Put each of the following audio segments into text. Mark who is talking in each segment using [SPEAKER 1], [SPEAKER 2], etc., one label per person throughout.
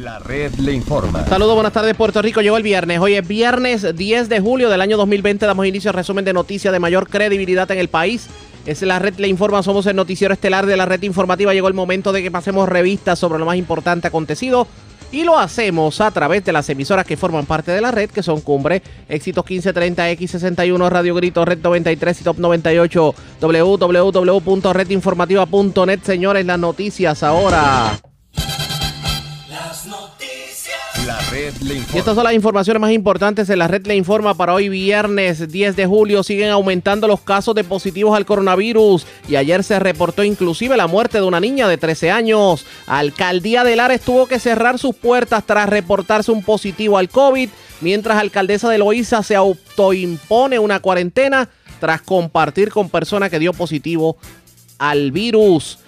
[SPEAKER 1] La red le informa.
[SPEAKER 2] Saludos, buenas tardes Puerto Rico. Llegó el viernes. Hoy es viernes 10 de julio del año 2020. Damos inicio al resumen de noticias de mayor credibilidad en el país. Es la red le informa, somos el noticiero estelar de la red informativa. Llegó el momento de que pasemos revistas sobre lo más importante acontecido. Y lo hacemos a través de las emisoras que forman parte de la red, que son Cumbre, Éxitos 1530, X61, Radio Grito, Red 93 y Top 98, www.redinformativa.net. Señores, las noticias ahora. Y estas son las informaciones más importantes en la red le informa para hoy viernes 10 de julio. Siguen aumentando los casos de positivos al coronavirus y ayer se reportó inclusive la muerte de una niña de 13 años. Alcaldía de Lares tuvo que cerrar sus puertas tras reportarse un positivo al COVID, mientras alcaldesa de Loíza se autoimpone una cuarentena tras compartir con persona que dio positivo al virus.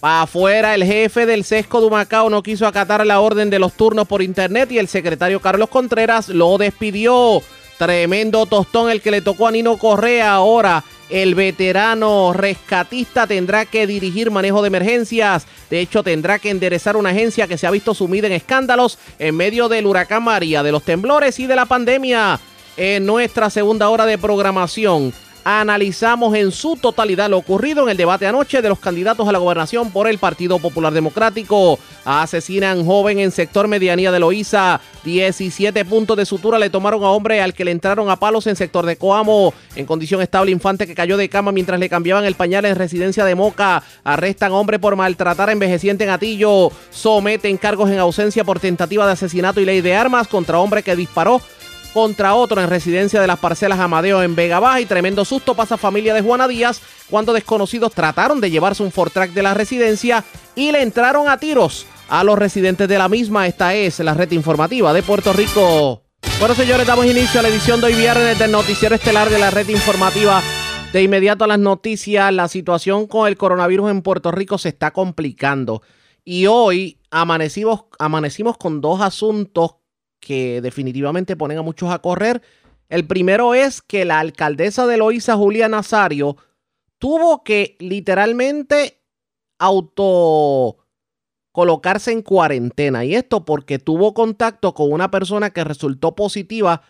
[SPEAKER 2] Pa' afuera, el jefe del sesco de Humacao no quiso acatar la orden de los turnos por internet y el secretario Carlos Contreras lo despidió. Tremendo tostón el que le tocó a Nino Correa. Ahora el veterano rescatista tendrá que dirigir manejo de emergencias. De hecho, tendrá que enderezar una agencia que se ha visto sumida en escándalos en medio del huracán María, de los temblores y de la pandemia. En nuestra segunda hora de programación analizamos en su totalidad lo ocurrido en el debate anoche de los candidatos a la gobernación por el Partido Popular Democrático. Asesinan joven en sector medianía de Loíza. 17 puntos de sutura le tomaron a hombre al que le entraron a palos en sector de Coamo. En condición estable, infante que cayó de cama mientras le cambiaban el pañal en residencia de Moca. Arrestan hombre por maltratar a envejeciente en Atillo. Someten cargos en ausencia por tentativa de asesinato y ley de armas contra hombre que disparó contra otro en residencia de las parcelas Amadeo en Vega Baja y tremendo susto pasa familia de Juana Díaz cuando desconocidos trataron de llevarse un Fortrack de la residencia y le entraron a tiros a los residentes de la misma. Esta es la red informativa de Puerto Rico. Bueno, señores, damos inicio a la edición de hoy viernes del noticiero estelar de la red informativa. De inmediato a las noticias, la situación con el coronavirus en Puerto Rico se está complicando. Y hoy amanecimos, amanecimos con dos asuntos que definitivamente ponen a muchos a correr. El primero es que la alcaldesa de Loíza, Julia Nazario, tuvo que literalmente auto colocarse en cuarentena. Y esto porque tuvo contacto con una persona que resultó positiva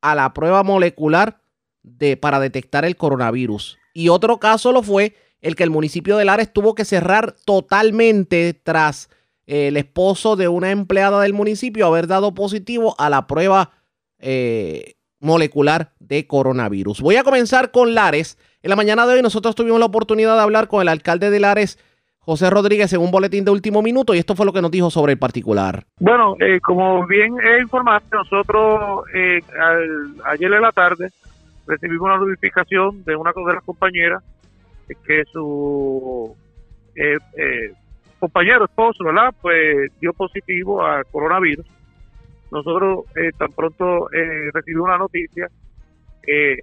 [SPEAKER 2] a la prueba molecular de, para detectar el coronavirus. Y otro caso lo fue el que el municipio de Lares tuvo que cerrar totalmente tras el esposo de una empleada del municipio haber dado positivo a la prueba eh, molecular de coronavirus. Voy a comenzar con Lares. En la mañana de hoy nosotros tuvimos la oportunidad de hablar con el alcalde de Lares, José Rodríguez, en un boletín de último minuto y esto fue lo que nos dijo sobre el particular.
[SPEAKER 3] Bueno, eh, como bien eh, informaste, nosotros eh, ayer en la tarde recibimos una notificación de una de las compañeras eh, que su eh, eh, compañero, esposo, ¿verdad? Pues dio positivo a coronavirus. Nosotros eh, tan pronto eh, recibimos una noticia, eh,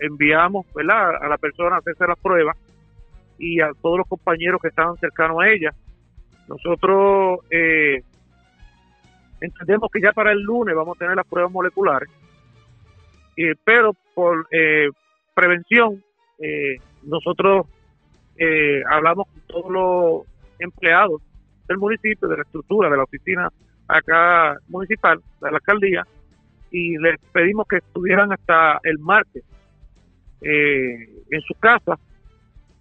[SPEAKER 3] enviamos, ¿verdad? A la persona a hacerse las pruebas y a todos los compañeros que estaban cercanos a ella. Nosotros eh, entendemos que ya para el lunes vamos a tener las pruebas moleculares, pero por prevención, nosotros hablamos con todos los empleados del municipio, de la estructura, de la oficina acá municipal, de la alcaldía, y les pedimos que estuvieran hasta el martes eh, en su casa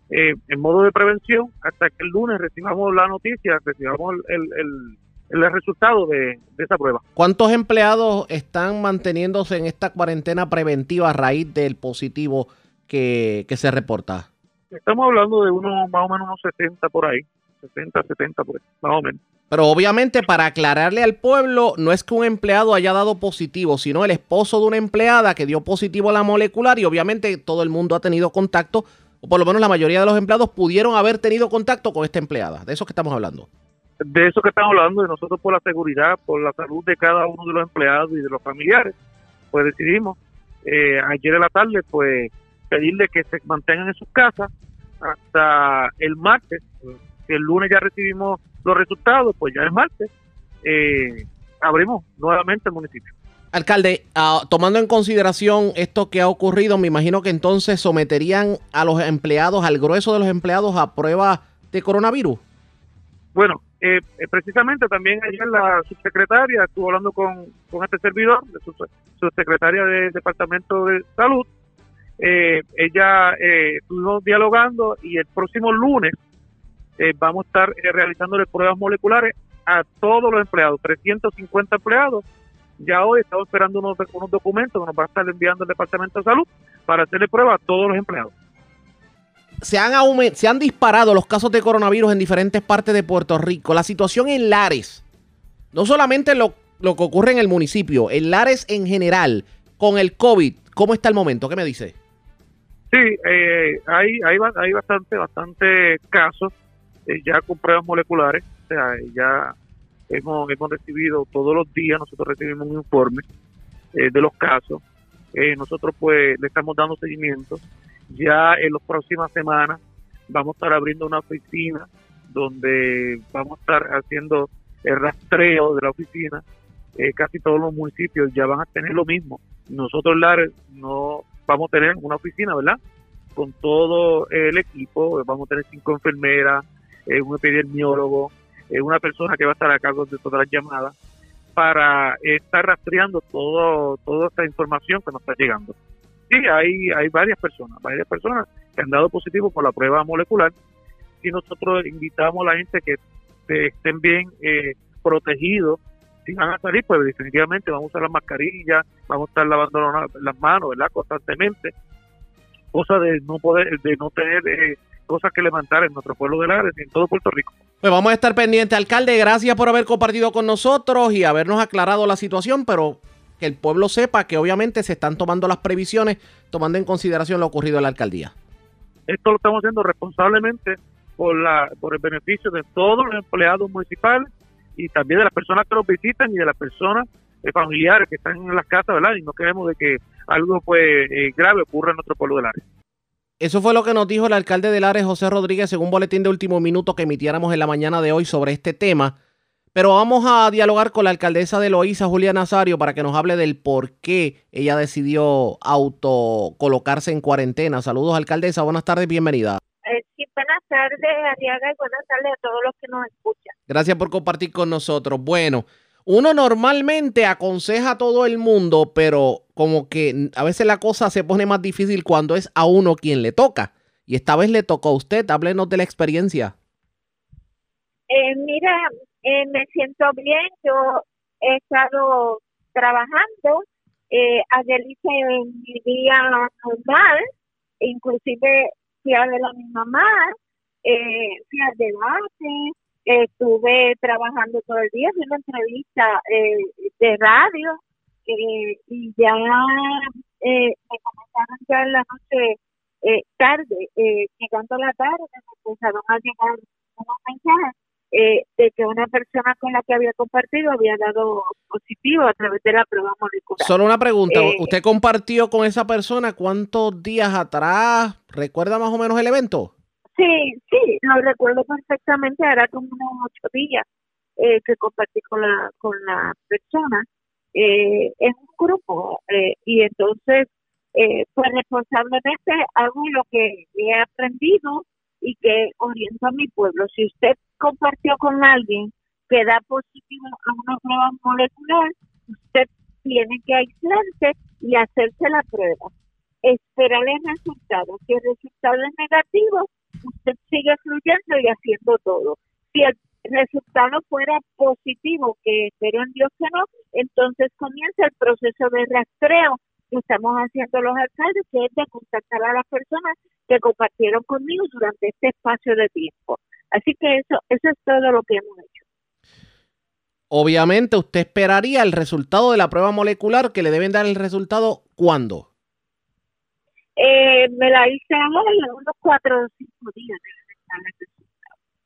[SPEAKER 3] eh, en modo de prevención hasta que el lunes recibamos la noticia, recibamos el, el, el- el resultado de, de esa prueba.
[SPEAKER 2] ¿Cuántos empleados están manteniéndose en esta cuarentena preventiva a raíz del positivo que, que se reporta?
[SPEAKER 3] Estamos hablando de unos más o menos unos 60 por ahí, 60, 70 por ahí, más o menos.
[SPEAKER 2] Pero obviamente para aclararle al pueblo, no es que un empleado haya dado positivo, sino el esposo de una empleada que dio positivo a la molecular y obviamente todo el mundo ha tenido contacto, o por lo menos la mayoría de los empleados pudieron haber tenido contacto con esta empleada. De eso que estamos hablando.
[SPEAKER 3] De eso que estamos hablando, y nosotros por la seguridad, por la salud de cada uno de los empleados y de los familiares, pues decidimos eh, ayer en la tarde, pues pedirle que se mantengan en sus casas hasta el martes. Si el lunes ya recibimos los resultados, pues ya el martes eh, abrimos nuevamente el municipio.
[SPEAKER 2] Alcalde, ah, tomando en consideración esto que ha ocurrido, me imagino que entonces someterían a los empleados, al grueso de los empleados, a prueba de coronavirus.
[SPEAKER 3] Bueno, eh, eh, precisamente también ayer la subsecretaria estuvo hablando con, con este servidor, su, subsecretaria del Departamento de Salud. Eh, ella eh, estuvimos dialogando y el próximo lunes vamos a estar realizándole pruebas moleculares a todos los empleados, 350 empleados. Ya hoy estamos esperando unos, unos documentos que nos va a estar enviando el Departamento de Salud para hacerle pruebas a todos los empleados
[SPEAKER 2] se han, se han disparado los casos de coronavirus en diferentes partes de Puerto Rico. La situación en Lares, no solamente lo, lo que ocurre en el municipio, en Lares en general, con el COVID, ¿cómo está el momento? ¿Qué me dice?
[SPEAKER 3] Sí, eh, hay, hay, hay bastante, bastante casos eh, ya con pruebas moleculares. O sea, ya hemos, hemos recibido todos los días, nosotros recibimos un informe eh, de los casos. nosotros pues le estamos dando seguimiento ya en las próximas semanas vamos a estar abriendo una oficina donde vamos a estar haciendo el rastreo de la oficina. Eh, casi todos los municipios ya van a tener lo mismo. Nosotros, Lares, no vamos a tener una oficina, ¿verdad? Con todo el equipo, vamos a tener cinco enfermeras, eh, un epidemiólogo, eh, una persona que va a estar a cargo de todas las llamadas para estar rastreando todo, toda esta información que nos está llegando. Sí, hay, hay varias personas, varias personas que han dado positivo por la prueba molecular y nosotros invitamos a la gente que estén bien eh, protegidos. Si van a salir, pues definitivamente vamos a usar las mascarillas, vamos a estar lavando las manos, ¿verdad? Constantemente. Cosa de no poder, de no tener eh, cosas que levantar en nuestro pueblo de Lares y en todo Puerto Rico.
[SPEAKER 2] Pues vamos a estar pendientes, alcalde. Gracias por haber compartido con nosotros y habernos aclarado la situación, pero que el pueblo sepa que obviamente se están tomando las previsiones, tomando en consideración lo ocurrido en la alcaldía.
[SPEAKER 3] Esto lo estamos haciendo responsablemente por, la, por el beneficio de todos los empleados municipales y también de las personas que los visitan y de las personas eh, familiares que están en las casas, ¿verdad? Y no queremos de que algo pues eh, grave ocurra en nuestro pueblo de Lares.
[SPEAKER 2] Eso fue lo que nos dijo el alcalde de Lares, José Rodríguez, según un boletín de último minuto que emitiéramos en la mañana de hoy sobre este tema. Pero vamos a dialogar con la alcaldesa de Loíza, Julia Nazario, para que nos hable del por qué ella decidió auto colocarse en cuarentena. Saludos, alcaldesa. Buenas tardes, bienvenida.
[SPEAKER 4] Eh, sí, buenas tardes, Ariaga, y buenas tardes a todos los que nos escuchan.
[SPEAKER 2] Gracias por compartir con nosotros. Bueno, uno normalmente aconseja a todo el mundo, pero como que a veces la cosa se pone más difícil cuando es a uno quien le toca. Y esta vez le tocó a usted. Háblenos de la experiencia.
[SPEAKER 4] Eh, mira, eh, me siento bien, yo he estado trabajando, eh, ayer hice mi día normal, inclusive fui a ver a mi mamá, eh, fui al debate, estuve trabajando todo el día, hice una entrevista eh, de radio y ya me comenzaron ya en la noche tarde, llegando a la tarde, me empezaron a llegar unos mensajes eh, de que una persona con la que había compartido había dado positivo a través de la prueba molecular.
[SPEAKER 2] Solo una pregunta, eh, ¿usted compartió con esa persona cuántos días atrás? ¿Recuerda más o menos el evento?
[SPEAKER 4] Sí, sí, lo recuerdo perfectamente, era como unos ocho días eh, que compartí con la, con la persona eh, en un grupo y entonces pues responsablemente hago lo que he aprendido y que oriento a mi pueblo. Si usted compartió con alguien que da positivo a una prueba molecular, usted tiene que aislarse y hacerse la prueba. Esperar el resultado. Si el resultado es negativo, usted sigue fluyendo y haciendo todo. Si el resultado fuera positivo, que espero en Dios que no, entonces comienza el proceso de rastreo que estamos haciendo los alcaldes, que es de contactar a las personas que compartieron conmigo durante este espacio de tiempo. Así que eso, eso es todo lo que hemos hecho.
[SPEAKER 2] Obviamente usted esperaría el resultado de la prueba molecular que le deben dar el resultado ¿cuándo?
[SPEAKER 4] Eh, me la hice en unos cuatro o cinco días.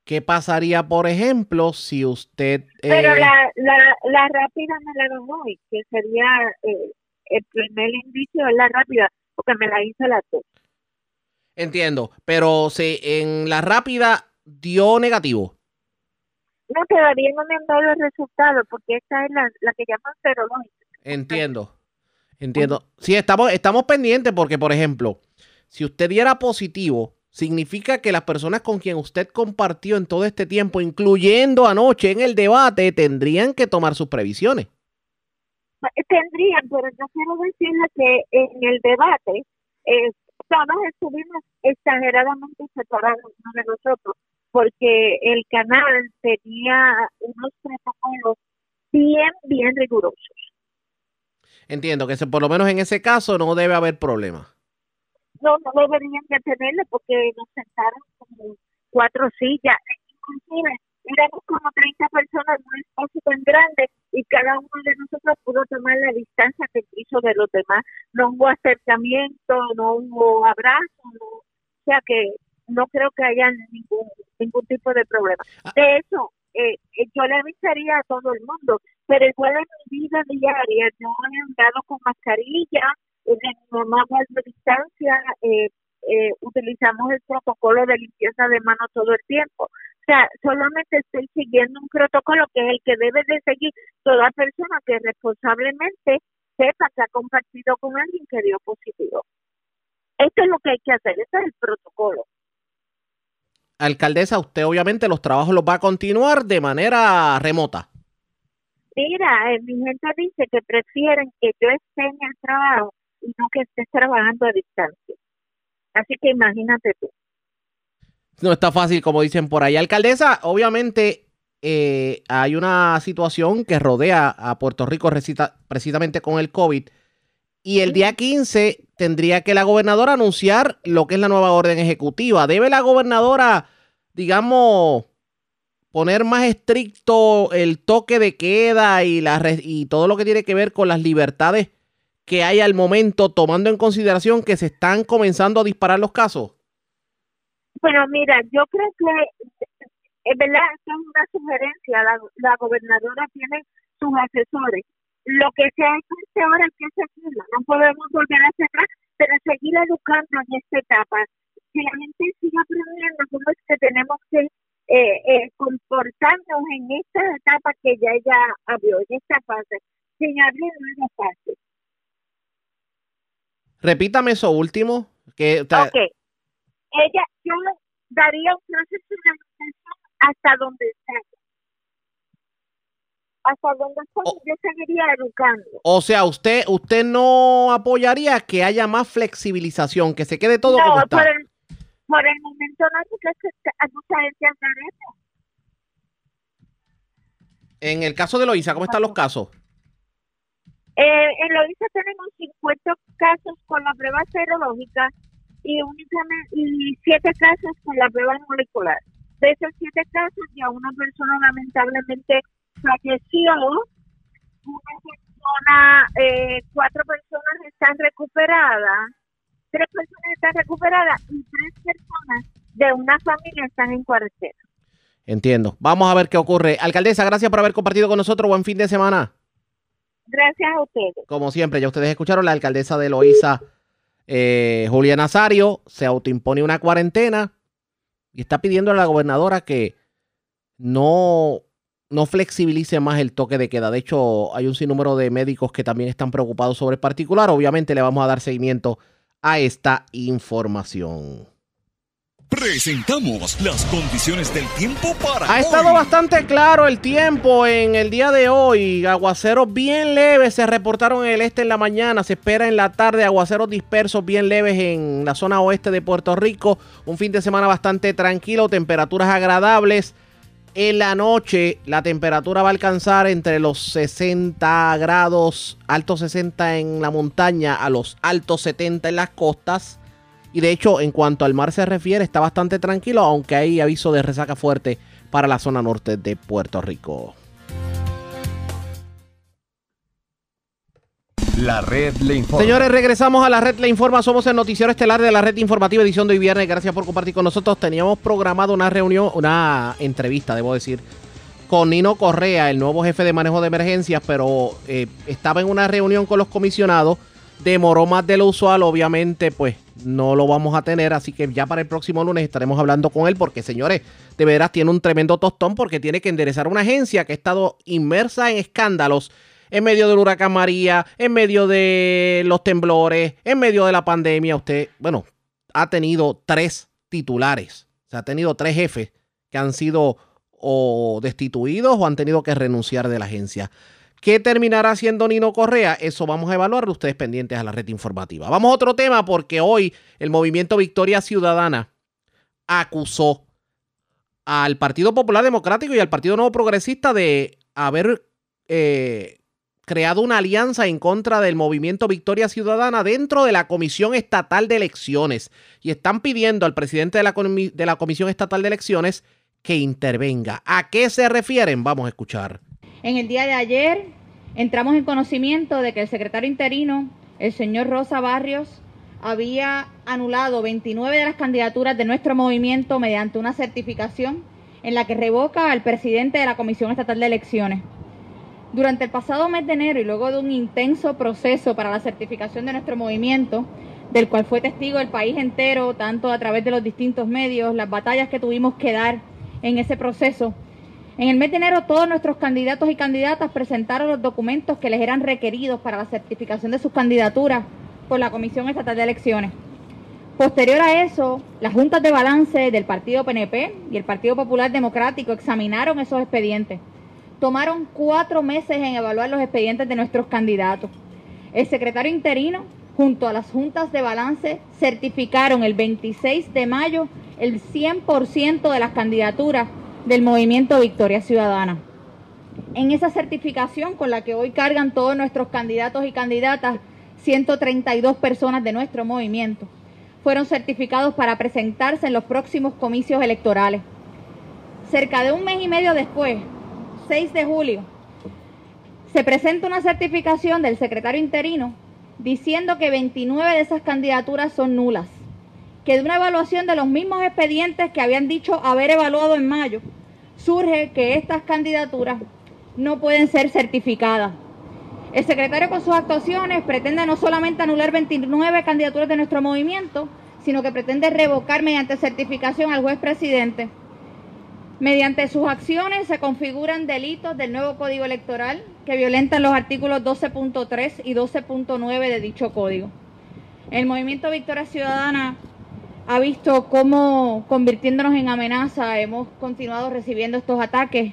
[SPEAKER 2] ¿Qué pasaría, por ejemplo, si usted...
[SPEAKER 4] Pero eh, la, la, la rápida me la dan hoy, que sería eh, el primer indicio de la rápida, porque me la hice la dos.
[SPEAKER 2] Entiendo, pero si en la rápida dio negativo.
[SPEAKER 4] No, todavía no me han dado el resultado porque esta es la, la que llaman serológica.
[SPEAKER 2] Entiendo, entiendo. Sí, estamos, estamos pendientes porque, por ejemplo, si usted diera positivo significa que las personas con quien usted compartió en todo este tiempo, incluyendo anoche en el debate, tendrían que tomar sus previsiones.
[SPEAKER 4] Tendrían, pero yo quiero decirle que en el debate eh, todos estuvimos exageradamente separados uno de nosotros, porque el canal tenía unos protocolos bien, bien rigurosos.
[SPEAKER 2] Entiendo que por lo menos en ese caso no debe haber problema.
[SPEAKER 4] No, no deberían de tenerle porque nos sentaron como cuatro sillas. Inclusive éramos como 30 personas en un espacio tan grande y cada uno de nosotros pudo tomar la distancia que quiso de los demás. No hubo acercamiento, no hubo abrazo, o sea que no creo que haya ningún ningún tipo de problema. Ah. De hecho, eh, eh, yo le avisaría a todo el mundo, pero igual en mi vida diaria yo he andado con mascarilla, en mi mamá distancia, eh, eh, utilizamos el protocolo de limpieza de manos todo el tiempo. O sea, solamente estoy siguiendo un protocolo que es el que debe de seguir toda persona que responsablemente sepa que ha compartido con alguien que dio positivo. Esto es lo que hay que hacer, este es el protocolo
[SPEAKER 2] alcaldesa, usted obviamente los trabajos los va a continuar de manera remota.
[SPEAKER 4] Mira, eh, mi gente dice que prefieren que yo esté en el trabajo y no que esté trabajando a distancia. Así que imagínate tú.
[SPEAKER 2] No está fácil, como dicen por ahí. Alcaldesa, obviamente eh, hay una situación que rodea a Puerto Rico precisamente con el COVID. Y el día 15 tendría que la gobernadora anunciar lo que es la nueva orden ejecutiva. ¿Debe la gobernadora, digamos, poner más estricto el toque de queda y, la, y todo lo que tiene que ver con las libertades que hay al momento, tomando en consideración que se están comenzando a disparar los casos?
[SPEAKER 4] Bueno, mira, yo creo que es verdad, esto es una sugerencia. La, la gobernadora tiene sus asesores lo que se ha hecho ahora hay que seguirlo, no podemos volver a cerrar, pero seguir educando en esta etapa. Que la gente siga aprendiendo cómo es que tenemos que eh, eh, comportarnos en esta etapa que ya ella abrió, en esta fase. Sin abrir nueva fase.
[SPEAKER 2] Repítame eso último. Que,
[SPEAKER 4] ok. Ella, yo daría un proceso de educación hasta donde está hasta donde yo seguiría educando.
[SPEAKER 2] O sea, usted usted no apoyaría que haya más flexibilización, que se quede todo como está.
[SPEAKER 4] Por el, por el momento no, porque hay mucha gente.
[SPEAKER 2] En el caso de Loisa, ¿cómo están los casos?
[SPEAKER 4] Eh, en Loisa tenemos 50 casos con la prueba serológica y únicamente y 7 casos con la prueba molecular. De esos 7 casos ya una persona lamentablemente falleció una persona, eh, cuatro personas están recuperadas, tres personas están recuperadas y tres personas de una familia están en cuarentena.
[SPEAKER 2] Entiendo. Vamos a ver qué ocurre. Alcaldesa, gracias por haber compartido con nosotros. Buen fin de semana.
[SPEAKER 4] Gracias a ustedes.
[SPEAKER 2] Como siempre, ya ustedes escucharon, la alcaldesa de Loíza, eh, Julia Nazario, se autoimpone una cuarentena y está pidiendo a la gobernadora que no no flexibilice más el toque de queda. De hecho, hay un sinnúmero de médicos que también están preocupados sobre el particular. Obviamente le vamos a dar seguimiento a esta información.
[SPEAKER 5] Presentamos las condiciones del tiempo para.
[SPEAKER 2] Ha estado bastante claro el tiempo en el día de hoy. Aguaceros bien leves se reportaron en el este en la mañana. Se espera en la tarde aguaceros dispersos bien leves en la zona oeste de Puerto Rico. Un fin de semana bastante tranquilo, temperaturas agradables. En la noche la temperatura va a alcanzar entre los 60 grados, altos 60 en la montaña, a los altos 70 en las costas. Y de hecho, en cuanto al mar se refiere, está bastante tranquilo, aunque hay aviso de resaca fuerte para la zona norte de Puerto Rico.
[SPEAKER 1] La red le informa.
[SPEAKER 2] Señores, regresamos a la red le informa. Somos el noticiero estelar de la red informativa edición de hoy viernes. Gracias por compartir con nosotros. Teníamos programado una reunión, una entrevista, debo decir, con Nino Correa, el nuevo jefe de manejo de emergencias, pero eh, estaba en una reunión con los comisionados. Demoró más de lo usual, obviamente, pues no lo vamos a tener, así que ya para el próximo lunes estaremos hablando con él, porque señores, de veras tiene un tremendo tostón porque tiene que enderezar una agencia que ha estado inmersa en escándalos en medio del huracán María, en medio de los temblores, en medio de la pandemia. Usted, bueno, ha tenido tres titulares. Se ha tenido tres jefes que han sido o destituidos o han tenido que renunciar de la agencia. ¿Qué terminará haciendo Nino Correa? Eso vamos a evaluar ustedes pendientes a la red informativa. Vamos a otro tema porque hoy el movimiento Victoria Ciudadana acusó al Partido Popular Democrático y al Partido Nuevo Progresista de haber eh, creado una alianza en contra del movimiento Victoria Ciudadana dentro de la Comisión Estatal de Elecciones y están pidiendo al presidente de la, de la Comisión Estatal de Elecciones que intervenga. ¿A qué se refieren? Vamos a escuchar.
[SPEAKER 6] En el día de ayer entramos en conocimiento de que el secretario interino, el señor Rosa Barrios, había anulado 29 de las candidaturas de nuestro movimiento mediante una certificación en la que revoca al presidente de la Comisión Estatal de Elecciones. Durante el pasado mes de enero y luego de un intenso proceso para la certificación de nuestro movimiento, del cual fue testigo el país entero, tanto a través de los distintos medios, las batallas que tuvimos que dar en ese proceso, en el mes de enero todos nuestros candidatos y candidatas presentaron los documentos que les eran requeridos para la certificación de sus candidaturas por la Comisión Estatal de Elecciones. Posterior a eso, las juntas de balance del Partido PNP y el Partido Popular Democrático examinaron esos expedientes tomaron cuatro meses en evaluar los expedientes de nuestros candidatos. El secretario interino, junto a las juntas de balance, certificaron el 26 de mayo el 100% de las candidaturas del movimiento Victoria Ciudadana. En esa certificación con la que hoy cargan todos nuestros candidatos y candidatas, 132 personas de nuestro movimiento, fueron certificados para presentarse en los próximos comicios electorales. Cerca de un mes y medio después, 6 de julio, se presenta una certificación del secretario interino diciendo que 29 de esas candidaturas son nulas, que de una evaluación de los mismos expedientes que habían dicho haber evaluado en mayo, surge que estas candidaturas no pueden ser certificadas. El secretario con sus actuaciones pretende no solamente anular 29 candidaturas de nuestro movimiento, sino que pretende revocar mediante certificación al juez presidente Mediante sus acciones se configuran delitos del nuevo Código Electoral que violentan los artículos 12.3 y 12.9 de dicho código. El movimiento Victoria Ciudadana ha visto cómo, convirtiéndonos en amenaza, hemos continuado recibiendo estos ataques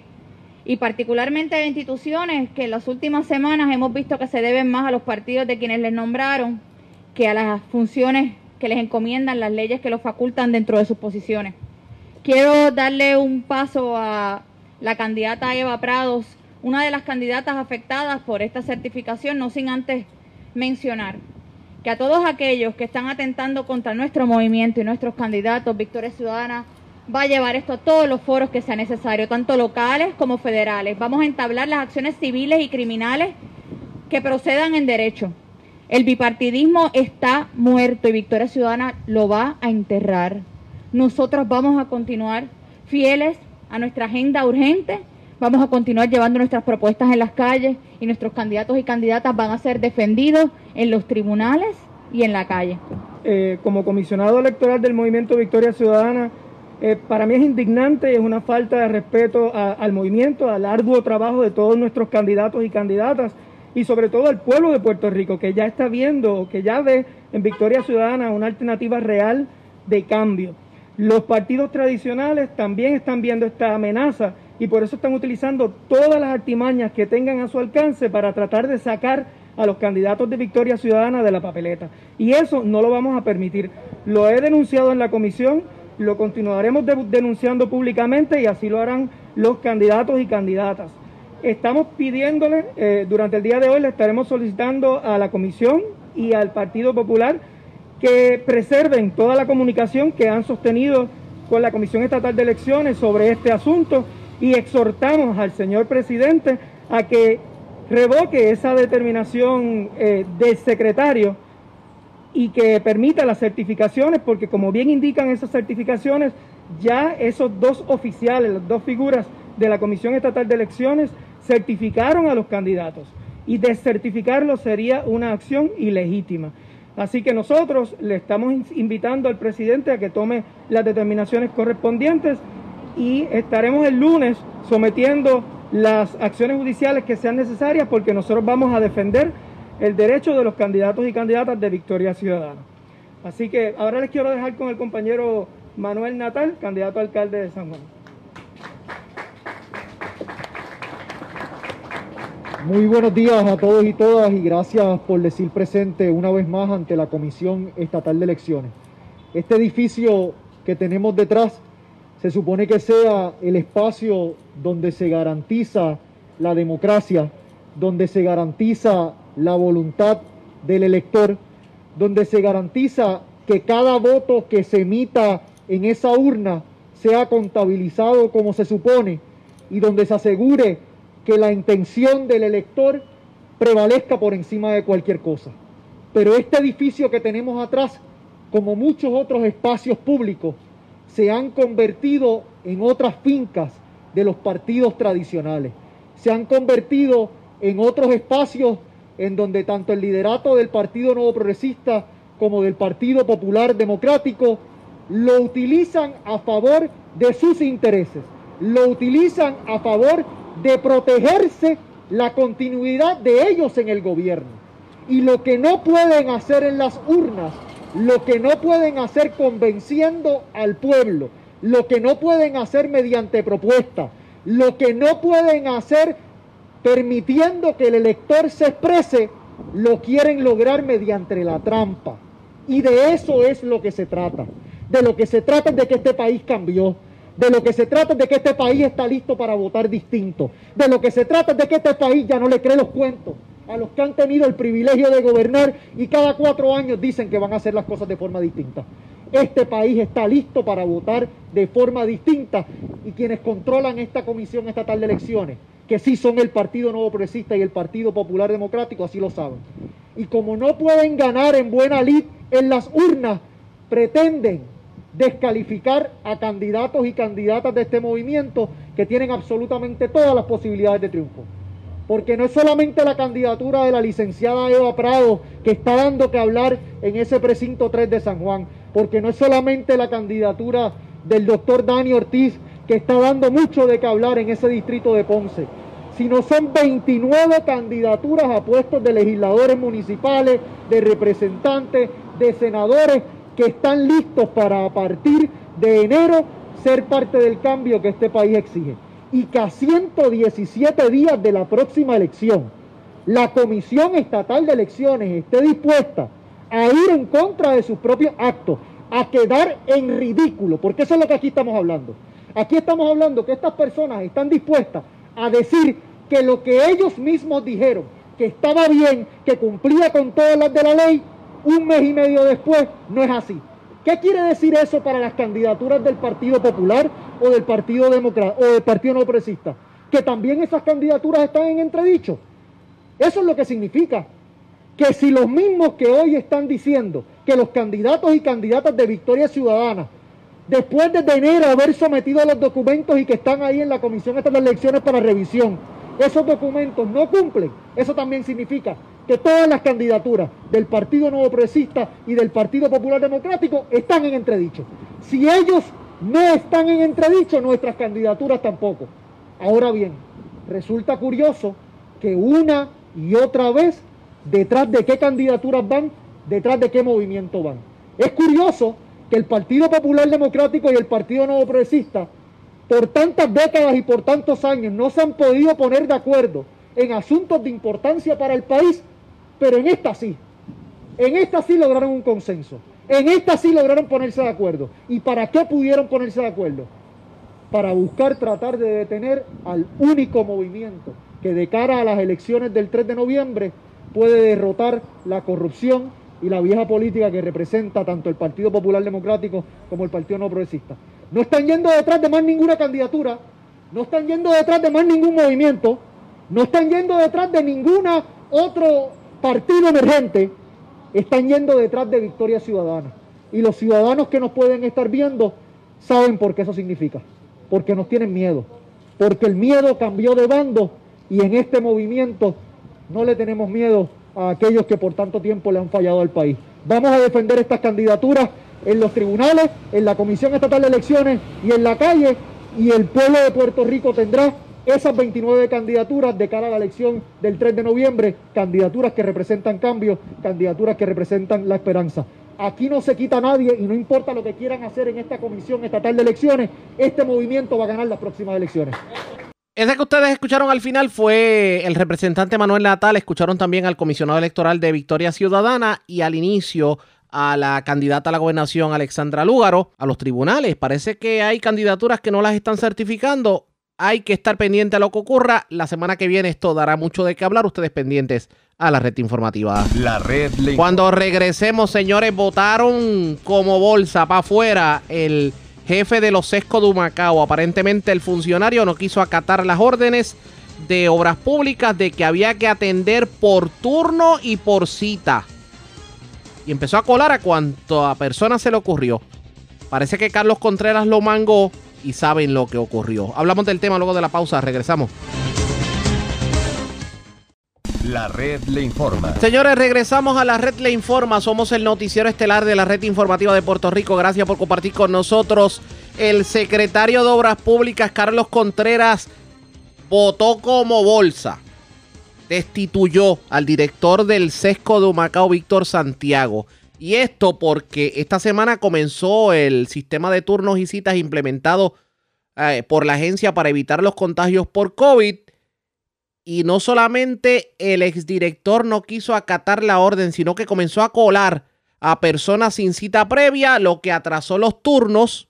[SPEAKER 6] y particularmente de instituciones que en las últimas semanas hemos visto que se deben más a los partidos de quienes les nombraron que a las funciones que les encomiendan las leyes que los facultan dentro de sus posiciones. Quiero darle un paso a la candidata Eva Prados, una de las candidatas afectadas por esta certificación, no sin antes mencionar que a todos aquellos que están atentando contra nuestro movimiento y nuestros candidatos, Victoria Ciudadana va a llevar esto a todos los foros que sea necesario, tanto locales como federales. Vamos a entablar las acciones civiles y criminales que procedan en derecho. El bipartidismo está muerto y Victoria Ciudadana lo va a enterrar nosotros vamos a continuar fieles a nuestra agenda urgente, vamos a continuar llevando nuestras propuestas en las calles y nuestros candidatos y candidatas van a ser defendidos en los tribunales y en la calle.
[SPEAKER 7] Eh, como comisionado electoral del Movimiento Victoria Ciudadana, eh, para mí es indignante y es una falta de respeto al movimiento, al arduo trabajo de todos nuestros candidatos y candidatas y sobre todo al pueblo de Puerto Rico que ya está viendo, que ya ve en Victoria Ciudadana una alternativa real de cambio. Los partidos tradicionales también están viendo esta amenaza y por eso están utilizando todas las artimañas que tengan a su alcance para tratar de sacar a los candidatos de Victoria Ciudadana de la papeleta. Y eso no lo vamos a permitir. Lo he denunciado en la comisión, lo continuaremos denunciando públicamente y así lo harán los candidatos y candidatas. Estamos pidiéndole, eh, durante el día de hoy le estaremos solicitando a la comisión y al Partido Popular que preserven toda la comunicación que han sostenido con la Comisión Estatal de Elecciones sobre este asunto y exhortamos al señor presidente a que revoque esa determinación eh, del secretario y que permita las certificaciones, porque como bien indican esas certificaciones, ya esos dos oficiales, las dos figuras de la Comisión Estatal de Elecciones, certificaron a los candidatos y descertificarlos sería una acción ilegítima. Así que nosotros le estamos invitando al presidente a que tome las determinaciones correspondientes y estaremos el lunes sometiendo las acciones judiciales que sean necesarias porque nosotros vamos a defender el derecho de los candidatos y candidatas de Victoria Ciudadana. Así que ahora les quiero dejar con el compañero Manuel Natal, candidato a alcalde de San Juan.
[SPEAKER 8] Muy buenos días a todos y todas y gracias por decir presente una vez más ante la Comisión Estatal de Elecciones. Este edificio que tenemos detrás se supone que sea el espacio donde se garantiza la democracia, donde se garantiza la voluntad del elector, donde se garantiza que cada voto que se emita en esa urna sea contabilizado como se supone y donde se asegure que la intención del elector prevalezca por encima de cualquier cosa. Pero este edificio que tenemos atrás, como muchos otros espacios públicos, se han convertido en otras fincas de los partidos tradicionales. Se han convertido en otros espacios en donde tanto el liderato del Partido Nuevo Progresista como del Partido Popular Democrático lo utilizan a favor de sus intereses, lo utilizan a favor de protegerse la continuidad de ellos en el gobierno. Y lo que no pueden hacer en las urnas, lo que no pueden hacer convenciendo al pueblo, lo que no pueden hacer mediante propuesta, lo que no pueden hacer permitiendo que el elector se exprese, lo quieren lograr mediante la trampa. Y de eso es lo que se trata. De lo que se trata es de que este país cambió, de lo que se trata es de que este país está listo para votar distinto. De lo que se trata es de que este país ya no le cree los cuentos a los que han tenido el privilegio de gobernar y cada cuatro años dicen que van a hacer las cosas de forma distinta. Este país está listo para votar de forma distinta y quienes controlan esta Comisión Estatal de Elecciones, que sí son el Partido Nuevo Progresista y el Partido Popular Democrático, así lo saben. Y como no pueden ganar en buena lid en las urnas, pretenden descalificar a candidatos y candidatas de este movimiento que tienen absolutamente todas las posibilidades de triunfo. Porque no es solamente la candidatura de la licenciada Eva Prado que está dando que hablar en ese precinto 3 de San Juan, porque no es solamente la candidatura del doctor Dani Ortiz que está dando mucho de que hablar en ese distrito de Ponce, sino son 29 candidaturas a puestos de legisladores municipales, de representantes, de senadores que están listos para a partir de enero ser parte del cambio que este país exige. Y que a 117 días de la próxima elección, la Comisión Estatal de Elecciones esté dispuesta a ir en contra de sus propios actos, a quedar en ridículo, porque eso es lo que aquí estamos hablando. Aquí estamos hablando que estas personas están dispuestas a decir que lo que ellos mismos dijeron, que estaba bien, que cumplía con todas las de la ley, un mes y medio después no es así. ¿Qué quiere decir eso para las candidaturas del Partido Popular o del Partido Democrático o del Partido No Progresista? Que también esas candidaturas están en entredicho. Eso es lo que significa. Que si los mismos que hoy están diciendo que los candidatos y candidatas de Victoria Ciudadana, después de enero haber sometido los documentos y que están ahí en la Comisión de Elecciones para revisión, esos documentos no cumplen, eso también significa que todas las candidaturas del Partido Nuevo Progresista y del Partido Popular Democrático están en entredicho. Si ellos no están en entredicho, nuestras candidaturas tampoco. Ahora bien, resulta curioso que una y otra vez, detrás de qué candidaturas van, detrás de qué movimiento van. Es curioso que el Partido Popular Democrático y el Partido Nuevo Progresista, por tantas décadas y por tantos años, no se han podido poner de acuerdo en asuntos de importancia para el país pero en esta sí. En esta sí lograron un consenso. En esta sí lograron ponerse de acuerdo. ¿Y para qué pudieron ponerse de acuerdo? Para buscar tratar de detener al único movimiento que de cara a las elecciones del 3 de noviembre puede derrotar la corrupción y la vieja política que representa tanto el Partido Popular Democrático como el Partido No Progresista. No están yendo detrás de más ninguna candidatura, no están yendo detrás de más ningún movimiento, no están yendo detrás de ninguna otro partido emergente están yendo detrás de Victoria Ciudadana. Y los ciudadanos que nos pueden estar viendo saben por qué eso significa. Porque nos tienen miedo. Porque el miedo cambió de bando y en este movimiento no le tenemos miedo a aquellos que por tanto tiempo le han fallado al país. Vamos a defender estas candidaturas en los tribunales, en la Comisión Estatal de Elecciones y en la calle y el pueblo de Puerto Rico tendrá esas 29 candidaturas de cara a la elección del 3 de noviembre, candidaturas que representan cambio, candidaturas que representan la esperanza. Aquí no se quita nadie y no importa lo que quieran hacer en esta comisión estatal de elecciones, este movimiento va a ganar las próximas elecciones.
[SPEAKER 2] Ese que ustedes escucharon al final fue el representante Manuel Natal. Escucharon también al comisionado electoral de Victoria Ciudadana y al inicio a la candidata a la gobernación Alexandra Lúgaro a los tribunales. Parece que hay candidaturas que no las están certificando. Hay que estar pendiente a lo que ocurra. La semana que viene esto dará mucho de qué hablar. Ustedes pendientes a la red informativa.
[SPEAKER 1] La red
[SPEAKER 2] Cuando regresemos, señores, votaron como bolsa para afuera el jefe de los Sesco de Humacao. Aparentemente el funcionario no quiso acatar las órdenes de obras públicas de que había que atender por turno y por cita. Y empezó a colar a cuanto a personas se le ocurrió. Parece que Carlos Contreras lo mangó y saben lo que ocurrió. Hablamos del tema luego de la pausa. Regresamos.
[SPEAKER 1] La red le informa.
[SPEAKER 2] Señores, regresamos a la red le informa. Somos el noticiero estelar de la red informativa de Puerto Rico. Gracias por compartir con nosotros. El secretario de Obras Públicas, Carlos Contreras, votó como bolsa. Destituyó al director del SESCO de Humacao, Víctor Santiago. Y esto porque esta semana comenzó el sistema de turnos y citas implementado eh, por la agencia para evitar los contagios por COVID y no solamente el exdirector no quiso acatar la orden, sino que comenzó a colar a personas sin cita previa, lo que atrasó los turnos.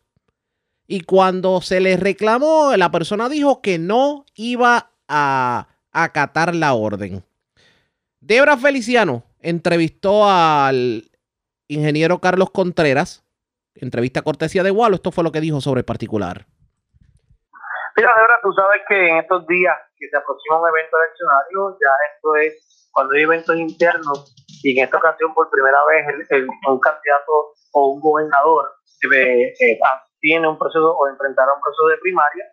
[SPEAKER 2] Y cuando se le reclamó, la persona dijo que no iba a acatar la orden. Debra Feliciano entrevistó al ingeniero Carlos Contreras, entrevista cortesía de Wallo, esto fue lo que dijo sobre el particular.
[SPEAKER 9] Mira, Debra, tú sabes que en estos días que se aproxima un evento eleccionario, ya esto es cuando hay eventos internos y en esta ocasión por primera vez el, un candidato o un gobernador eh, eh, tiene un proceso o enfrentará un proceso de primaria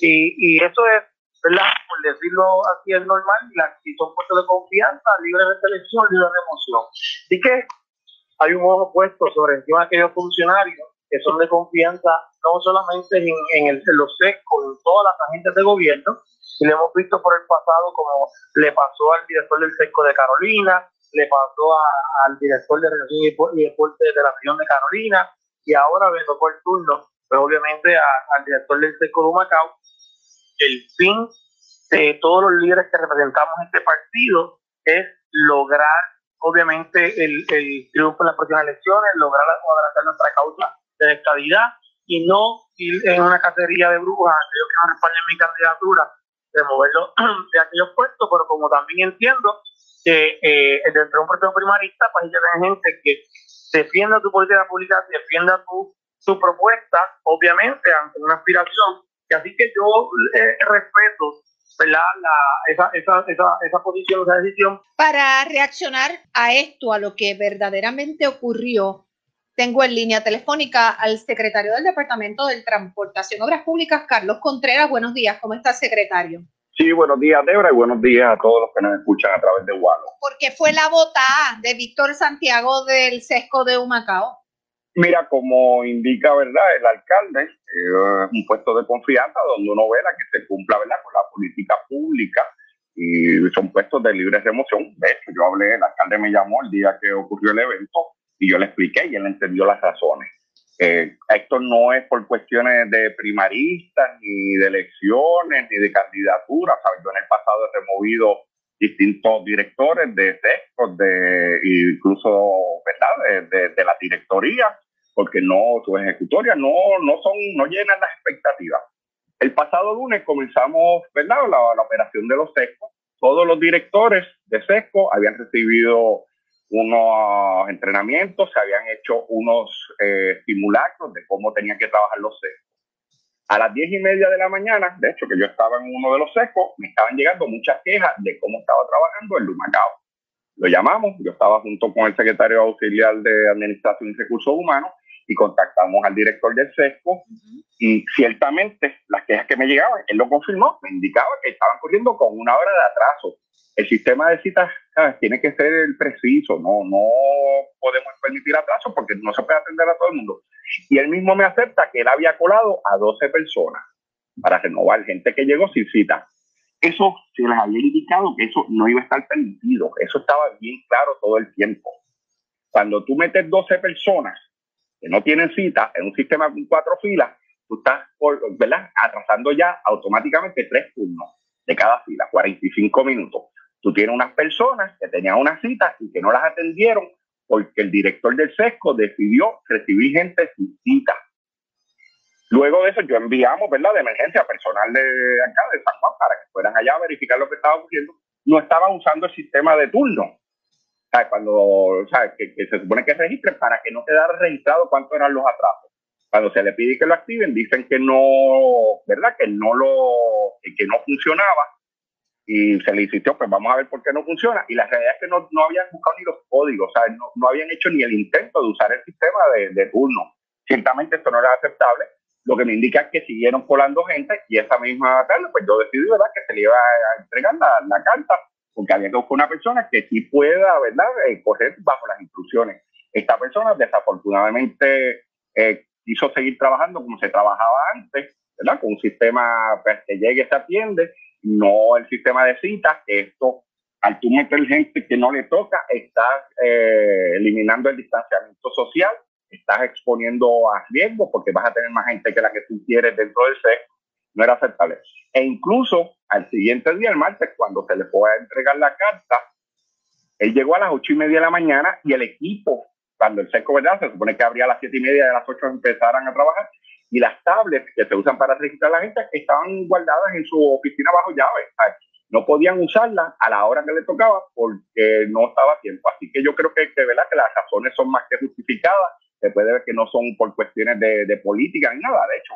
[SPEAKER 9] y, y eso es, ¿verdad? Por decirlo así es normal, la, si son puestos de confianza, libre de selección, libre de emoción. Así que hay un ojo puesto sobre encima de aquellos funcionarios que son de confianza no solamente en, en, el, en los SECO, en todas las agentes de gobierno, y lo hemos visto por el pasado como le pasó al director del SECO de Carolina, le pasó al director de Relación y Deporte de la región de Carolina, y ahora me tocó el turno, pues obviamente al director del SECO de Macao, el fin de todos los líderes que representamos este partido es lograr obviamente el, el triunfo en las próximas elecciones, lograr adelantar nuestra causa de estabilidad y no ir en una cacería de brujas, aquellos que no mi candidatura, de moverlo de aquellos puestos, pero como también entiendo que eh, dentro de un proceso primarista, pues hay gente que defienda tu política pública, defienda tu, tu propuesta, obviamente, ante una aspiración, y así que yo eh, respeto ¿verdad? La, esa, esa, esa, esa posición, esa decisión.
[SPEAKER 10] Para reaccionar a esto, a lo que verdaderamente ocurrió, tengo en línea telefónica al secretario del Departamento de Transportación Obras Públicas, Carlos Contreras. Buenos días, ¿cómo está, secretario?
[SPEAKER 11] Sí, buenos días, Debra, y buenos días a todos los que nos escuchan a través de Walo.
[SPEAKER 10] ¿Por qué fue la votada de Víctor Santiago del Sesco de Humacao?
[SPEAKER 11] Mira, como indica, ¿verdad? El alcalde, eh, un puesto de confianza donde uno vela que se cumpla, ¿verdad? Con la política pública y son puestos de libre remoción. De hecho, yo hablé, el alcalde me llamó el día que ocurrió el evento y yo le expliqué y él entendió las razones. Eh, esto no es por cuestiones de primaristas, ni de elecciones, ni de candidaturas. Yo en el pasado he removido distintos directores de secos, de incluso ¿verdad? De, de, la directoría, porque no, sus ejecutorias no, no, son, no llenan las expectativas. El pasado lunes comenzamos ¿verdad? La, la operación de los secos. Todos los directores de SESCO habían recibido unos entrenamientos, se habían hecho unos eh, simulacros de cómo tenían que trabajar los secos. A las diez y media de la mañana, de hecho que yo estaba en uno de los secos, me estaban llegando muchas quejas de cómo estaba trabajando el Lumacao. Lo llamamos, yo estaba junto con el secretario auxiliar de Administración y Recursos Humanos y contactamos al director del SESCO y ciertamente las quejas que me llegaban, él lo confirmó, me indicaba que estaban corriendo con una hora de atraso el sistema de citas tiene que ser el preciso, no, no podemos permitir atraso porque no se puede atender a todo el mundo. Y él mismo me acepta que él había colado a 12 personas para renovar, gente que llegó sin cita. Eso se les había indicado que eso no iba a estar permitido, eso estaba bien claro todo el tiempo. Cuando tú metes 12 personas que no tienen cita en un sistema con cuatro filas, tú estás, ¿verdad? Atrasando ya automáticamente tres turnos de cada fila, 45 minutos. Tú tienes unas personas que tenían una cita y que no las atendieron porque el director del SESCO decidió recibir gente sin cita. Luego de eso, yo enviamos, ¿verdad?, de emergencia personal de acá, de San Juan, para que fueran allá a verificar lo que estaba ocurriendo. No estaban usando el sistema de turno. Cuando, ¿sabes? Que, se supone que registren para que no quedara registrado cuántos eran los atrasos. Cuando se le pide que lo activen, dicen que no, ¿verdad? Que no lo, que no funcionaba y se le insistió, pues vamos a ver por qué no funciona. Y la realidad es que no, no habían buscado ni los códigos, o sea, no, no, habían hecho ni el intento de usar el sistema de, de, turno. Ciertamente esto no era aceptable, lo que me indica es que siguieron colando gente y esa misma tarde, pues yo decidí, ¿verdad?, que se le iba a entregar la, la carta, porque había que buscar una persona que sí pueda, ¿verdad?, eh, correr bajo las instrucciones. Esta persona desafortunadamente eh, quiso seguir trabajando como se trabajaba antes, ¿verdad?, con un sistema pues, que llegue, se atiende, no el sistema de citas, esto, al tú meter gente que no le toca, estás eh, eliminando el distanciamiento social, estás exponiendo a riesgo porque vas a tener más gente que la que tú quieres dentro del SEC, no era aceptable. E incluso al siguiente día, el martes, cuando se le fue a entregar la carta, él llegó a las ocho y media de la mañana y el equipo, cuando el SECO, ¿verdad? Se supone que abría a las siete y media de las ocho empezaran a trabajar, y las tablets que se usan para registrar a la gente estaban guardadas en su oficina bajo llave. No podían usarlas a la hora que le tocaba porque no estaba tiempo. Así que yo creo que, que, ¿verdad? que las razones son más que justificadas. Se puede ver que no son por cuestiones de, de política ni nada. De hecho,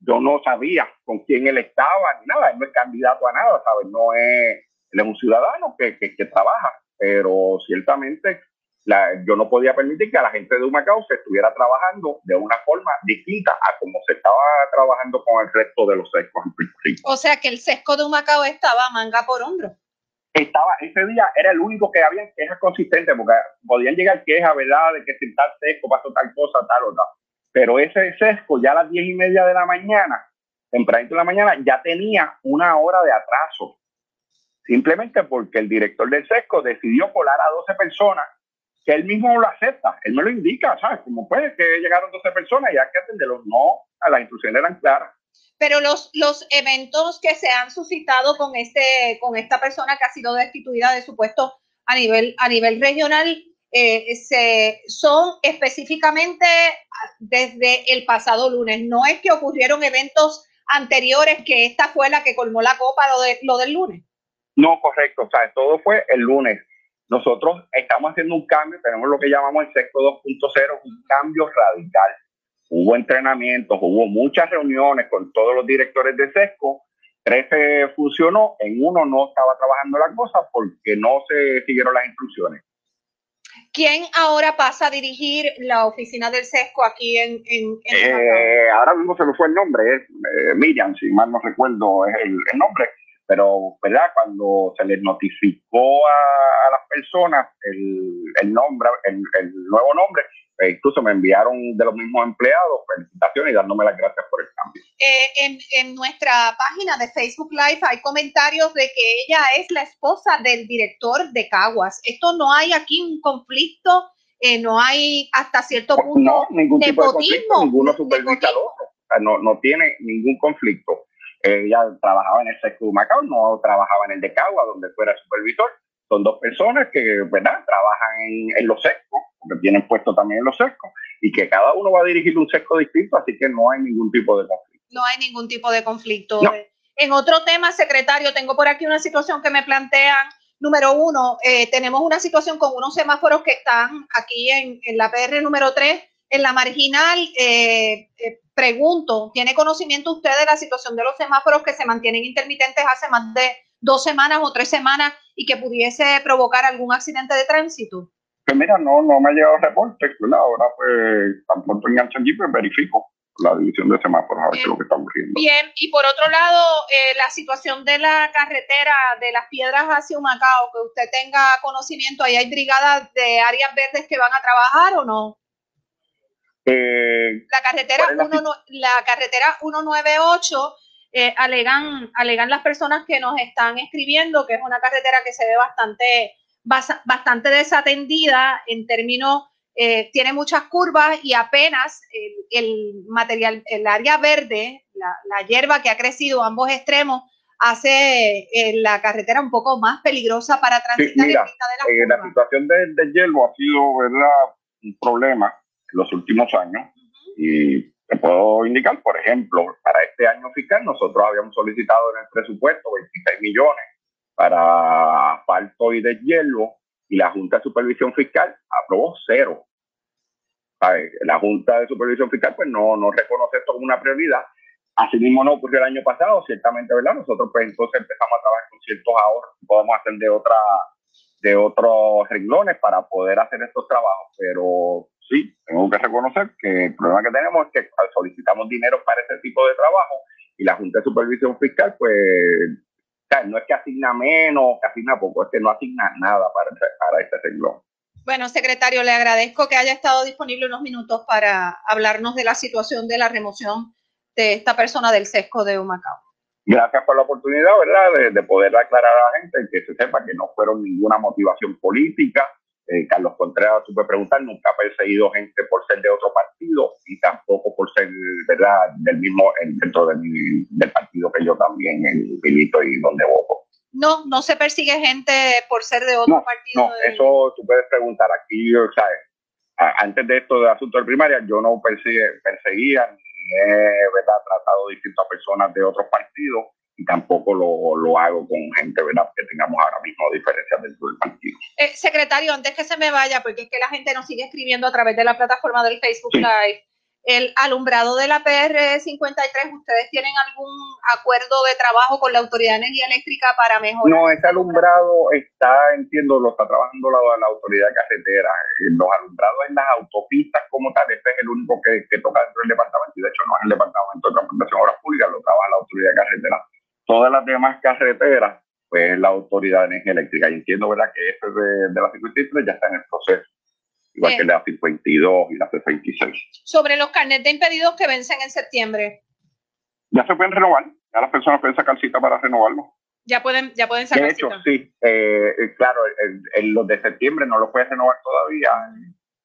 [SPEAKER 11] yo no sabía con quién él estaba ni nada. Él no es candidato a nada, ¿sabes? No es, él es un ciudadano que, que, que trabaja, pero ciertamente la, yo no podía permitir que a la gente de Humacao se estuviera trabajando de una forma distinta a como se estaba trabajando con el resto de los sescos en Puerto Rico.
[SPEAKER 10] O sea que el sesco de Humacao estaba manga por hombro.
[SPEAKER 11] Estaba, ese día era el único que había quejas consistentes, porque podían llegar quejas, ¿verdad?, de que si tal sesco pasó tal cosa, tal o tal. Pero ese sesco ya a las diez y media de la mañana, temprano de la mañana, ya tenía una hora de atraso. Simplemente porque el director del sesco decidió colar a 12 personas que él mismo lo acepta, él me lo indica, ¿sabes? Como puede que llegaron 12 personas y hay que atenderlos. No, a las instrucciones eran claras.
[SPEAKER 10] Pero los, los eventos que se han suscitado con, este, con esta persona que ha sido destituida de su puesto a nivel, a nivel regional eh, se, son específicamente desde el pasado lunes. No es que ocurrieron eventos anteriores que esta fue la que colmó la copa lo, de, lo del lunes.
[SPEAKER 11] No, correcto. O sea, todo fue el lunes. Nosotros estamos haciendo un cambio, tenemos lo que llamamos el SECO 2.0, un cambio radical. Hubo entrenamientos, hubo muchas reuniones con todos los directores de SESCO, 13 funcionó, en uno no estaba trabajando la cosa porque no se siguieron las instrucciones.
[SPEAKER 10] ¿Quién ahora pasa a dirigir la oficina del SESCO aquí en, en, en
[SPEAKER 11] eh, Ahora mismo se me fue el nombre, es eh, Miriam, si mal no recuerdo es el, el nombre pero ¿verdad? cuando se les notificó a, a las personas el, el nombre, el, el, nuevo nombre, pues incluso me enviaron de los mismos empleados felicitaciones y dándome las gracias por el cambio.
[SPEAKER 10] Eh, en, en, nuestra página de Facebook Live hay comentarios de que ella es la esposa del director de Caguas. Esto no hay aquí un conflicto, eh, no hay hasta cierto punto
[SPEAKER 11] no, ningún tipo de conflicto, ninguno supervisa al otro. O sea, no, no tiene ningún conflicto ella trabajaba en el SECO de Macao, no trabajaba en el de Cagua, donde fuera supervisor. Son dos personas que, ¿verdad?, trabajan en, en los sescos, porque tienen puesto también en los sescos, y que cada uno va a dirigir un sesco distinto, así que no hay ningún tipo de conflicto.
[SPEAKER 10] No hay ningún tipo de conflicto. No. En otro tema, secretario, tengo por aquí una situación que me plantean. Número uno, eh, tenemos una situación con unos semáforos que están aquí en, en la PR número 3, en la marginal. Eh, eh, pregunto, ¿tiene conocimiento usted de la situación de los semáforos que se mantienen intermitentes hace más de dos semanas o tres semanas y que pudiese provocar algún accidente de tránsito?
[SPEAKER 11] Pues mira, no, no me ha llegado reporte, ¿verdad? Ahora pues tan pronto engancho allí, pues verifico la división de semáforos, a ver qué es lo que está ocurriendo.
[SPEAKER 10] Bien, y por otro lado, eh, la situación de la carretera de las piedras hacia Humacao, que usted tenga conocimiento, ¿ahí hay brigadas de áreas verdes que van a trabajar o no?
[SPEAKER 11] Eh,
[SPEAKER 10] la carretera, la, uno, la carretera 198 eh, alegan, alegan las personas que nos están escribiendo que es una carretera que se ve bastante, bastante desatendida en términos eh, tiene muchas curvas y apenas el, material, el área verde, la, hierba que ha crecido a ambos extremos, hace eh, la carretera un poco más peligrosa para transitar.
[SPEAKER 11] mira, de la, situación del, del hielo ha sido ¿verdad? un problema en los últimos años y te puedo indicar, por ejemplo, para este año fiscal nosotros habíamos solicitado en el presupuesto 26 millones para asfalto y deshielo y la Junta de Supervisión Fiscal aprobó cero. La Junta de Supervisión Fiscal pues no, no reconoce esto como una prioridad. Asimismo no ocurrió el año pasado, ciertamente, ¿verdad? Nosotros pues entonces empezamos a trabajar con ciertos ahorros que podemos hacer de otra de otros renglones para poder hacer estos trabajos, pero sí, tengo que reconocer que el problema que tenemos es que solicitamos dinero para ese tipo de trabajo y la Junta de Supervisión Fiscal pues no es que asigna menos, que asigna poco, es que no asigna nada para, para este renglón.
[SPEAKER 10] Bueno, secretario, le agradezco que haya estado disponible unos minutos para hablarnos de la situación de la remoción de esta persona del sesco de Humacao.
[SPEAKER 11] Gracias por la oportunidad, ¿verdad?, de, poder aclarar a la gente que se sepa que no fueron ninguna motivación política. Eh, Carlos Contreras supe preguntar, nunca ha perseguido gente por ser de otro partido y tampoco por ser, ¿verdad?, del mismo, dentro del, del partido que yo también milito y donde voto.
[SPEAKER 10] No, no se persigue gente por ser de otro partido.
[SPEAKER 11] No, eso tú puedes preguntar. Aquí, ¿sabes? Antes de esto de asunto de primaria, yo no persigue, perseguía ni he ¿verdad? tratado distintas personas de otros partidos y tampoco lo, lo, hago con gente ¿verdad? que tengamos ahora mismo diferencias dentro del partido.
[SPEAKER 10] Eh, secretario, antes que se me vaya, porque es que la gente nos sigue escribiendo a través de la plataforma del Facebook Live el alumbrado de la PR53, ¿ustedes tienen algún acuerdo de trabajo con la Autoridad de Energía Eléctrica para mejorar?
[SPEAKER 11] No, ese alumbrado está, entiendo, lo está trabajando la, la Autoridad de Carretera. Eh, los alumbrados en las autopistas como tal, este es el único que, que toca dentro del departamento, y de hecho no es el Departamento de Transportación de Obras Públicas, lo trabaja la Autoridad de Carretera. Todas las demás carreteras, pues la Autoridad de Energía Eléctrica. Y entiendo, ¿verdad?, que este de, de la 53 ya está en el proceso igual que la 52 y la 66.
[SPEAKER 10] Sobre los carnets de impedidos que vencen en septiembre.
[SPEAKER 11] Ya se pueden renovar, ya las personas pueden sacar cita para renovarlo.
[SPEAKER 10] Ya pueden, ya pueden sacar
[SPEAKER 11] De hecho, sí, eh, eh, claro, en los de septiembre no lo puedes renovar todavía.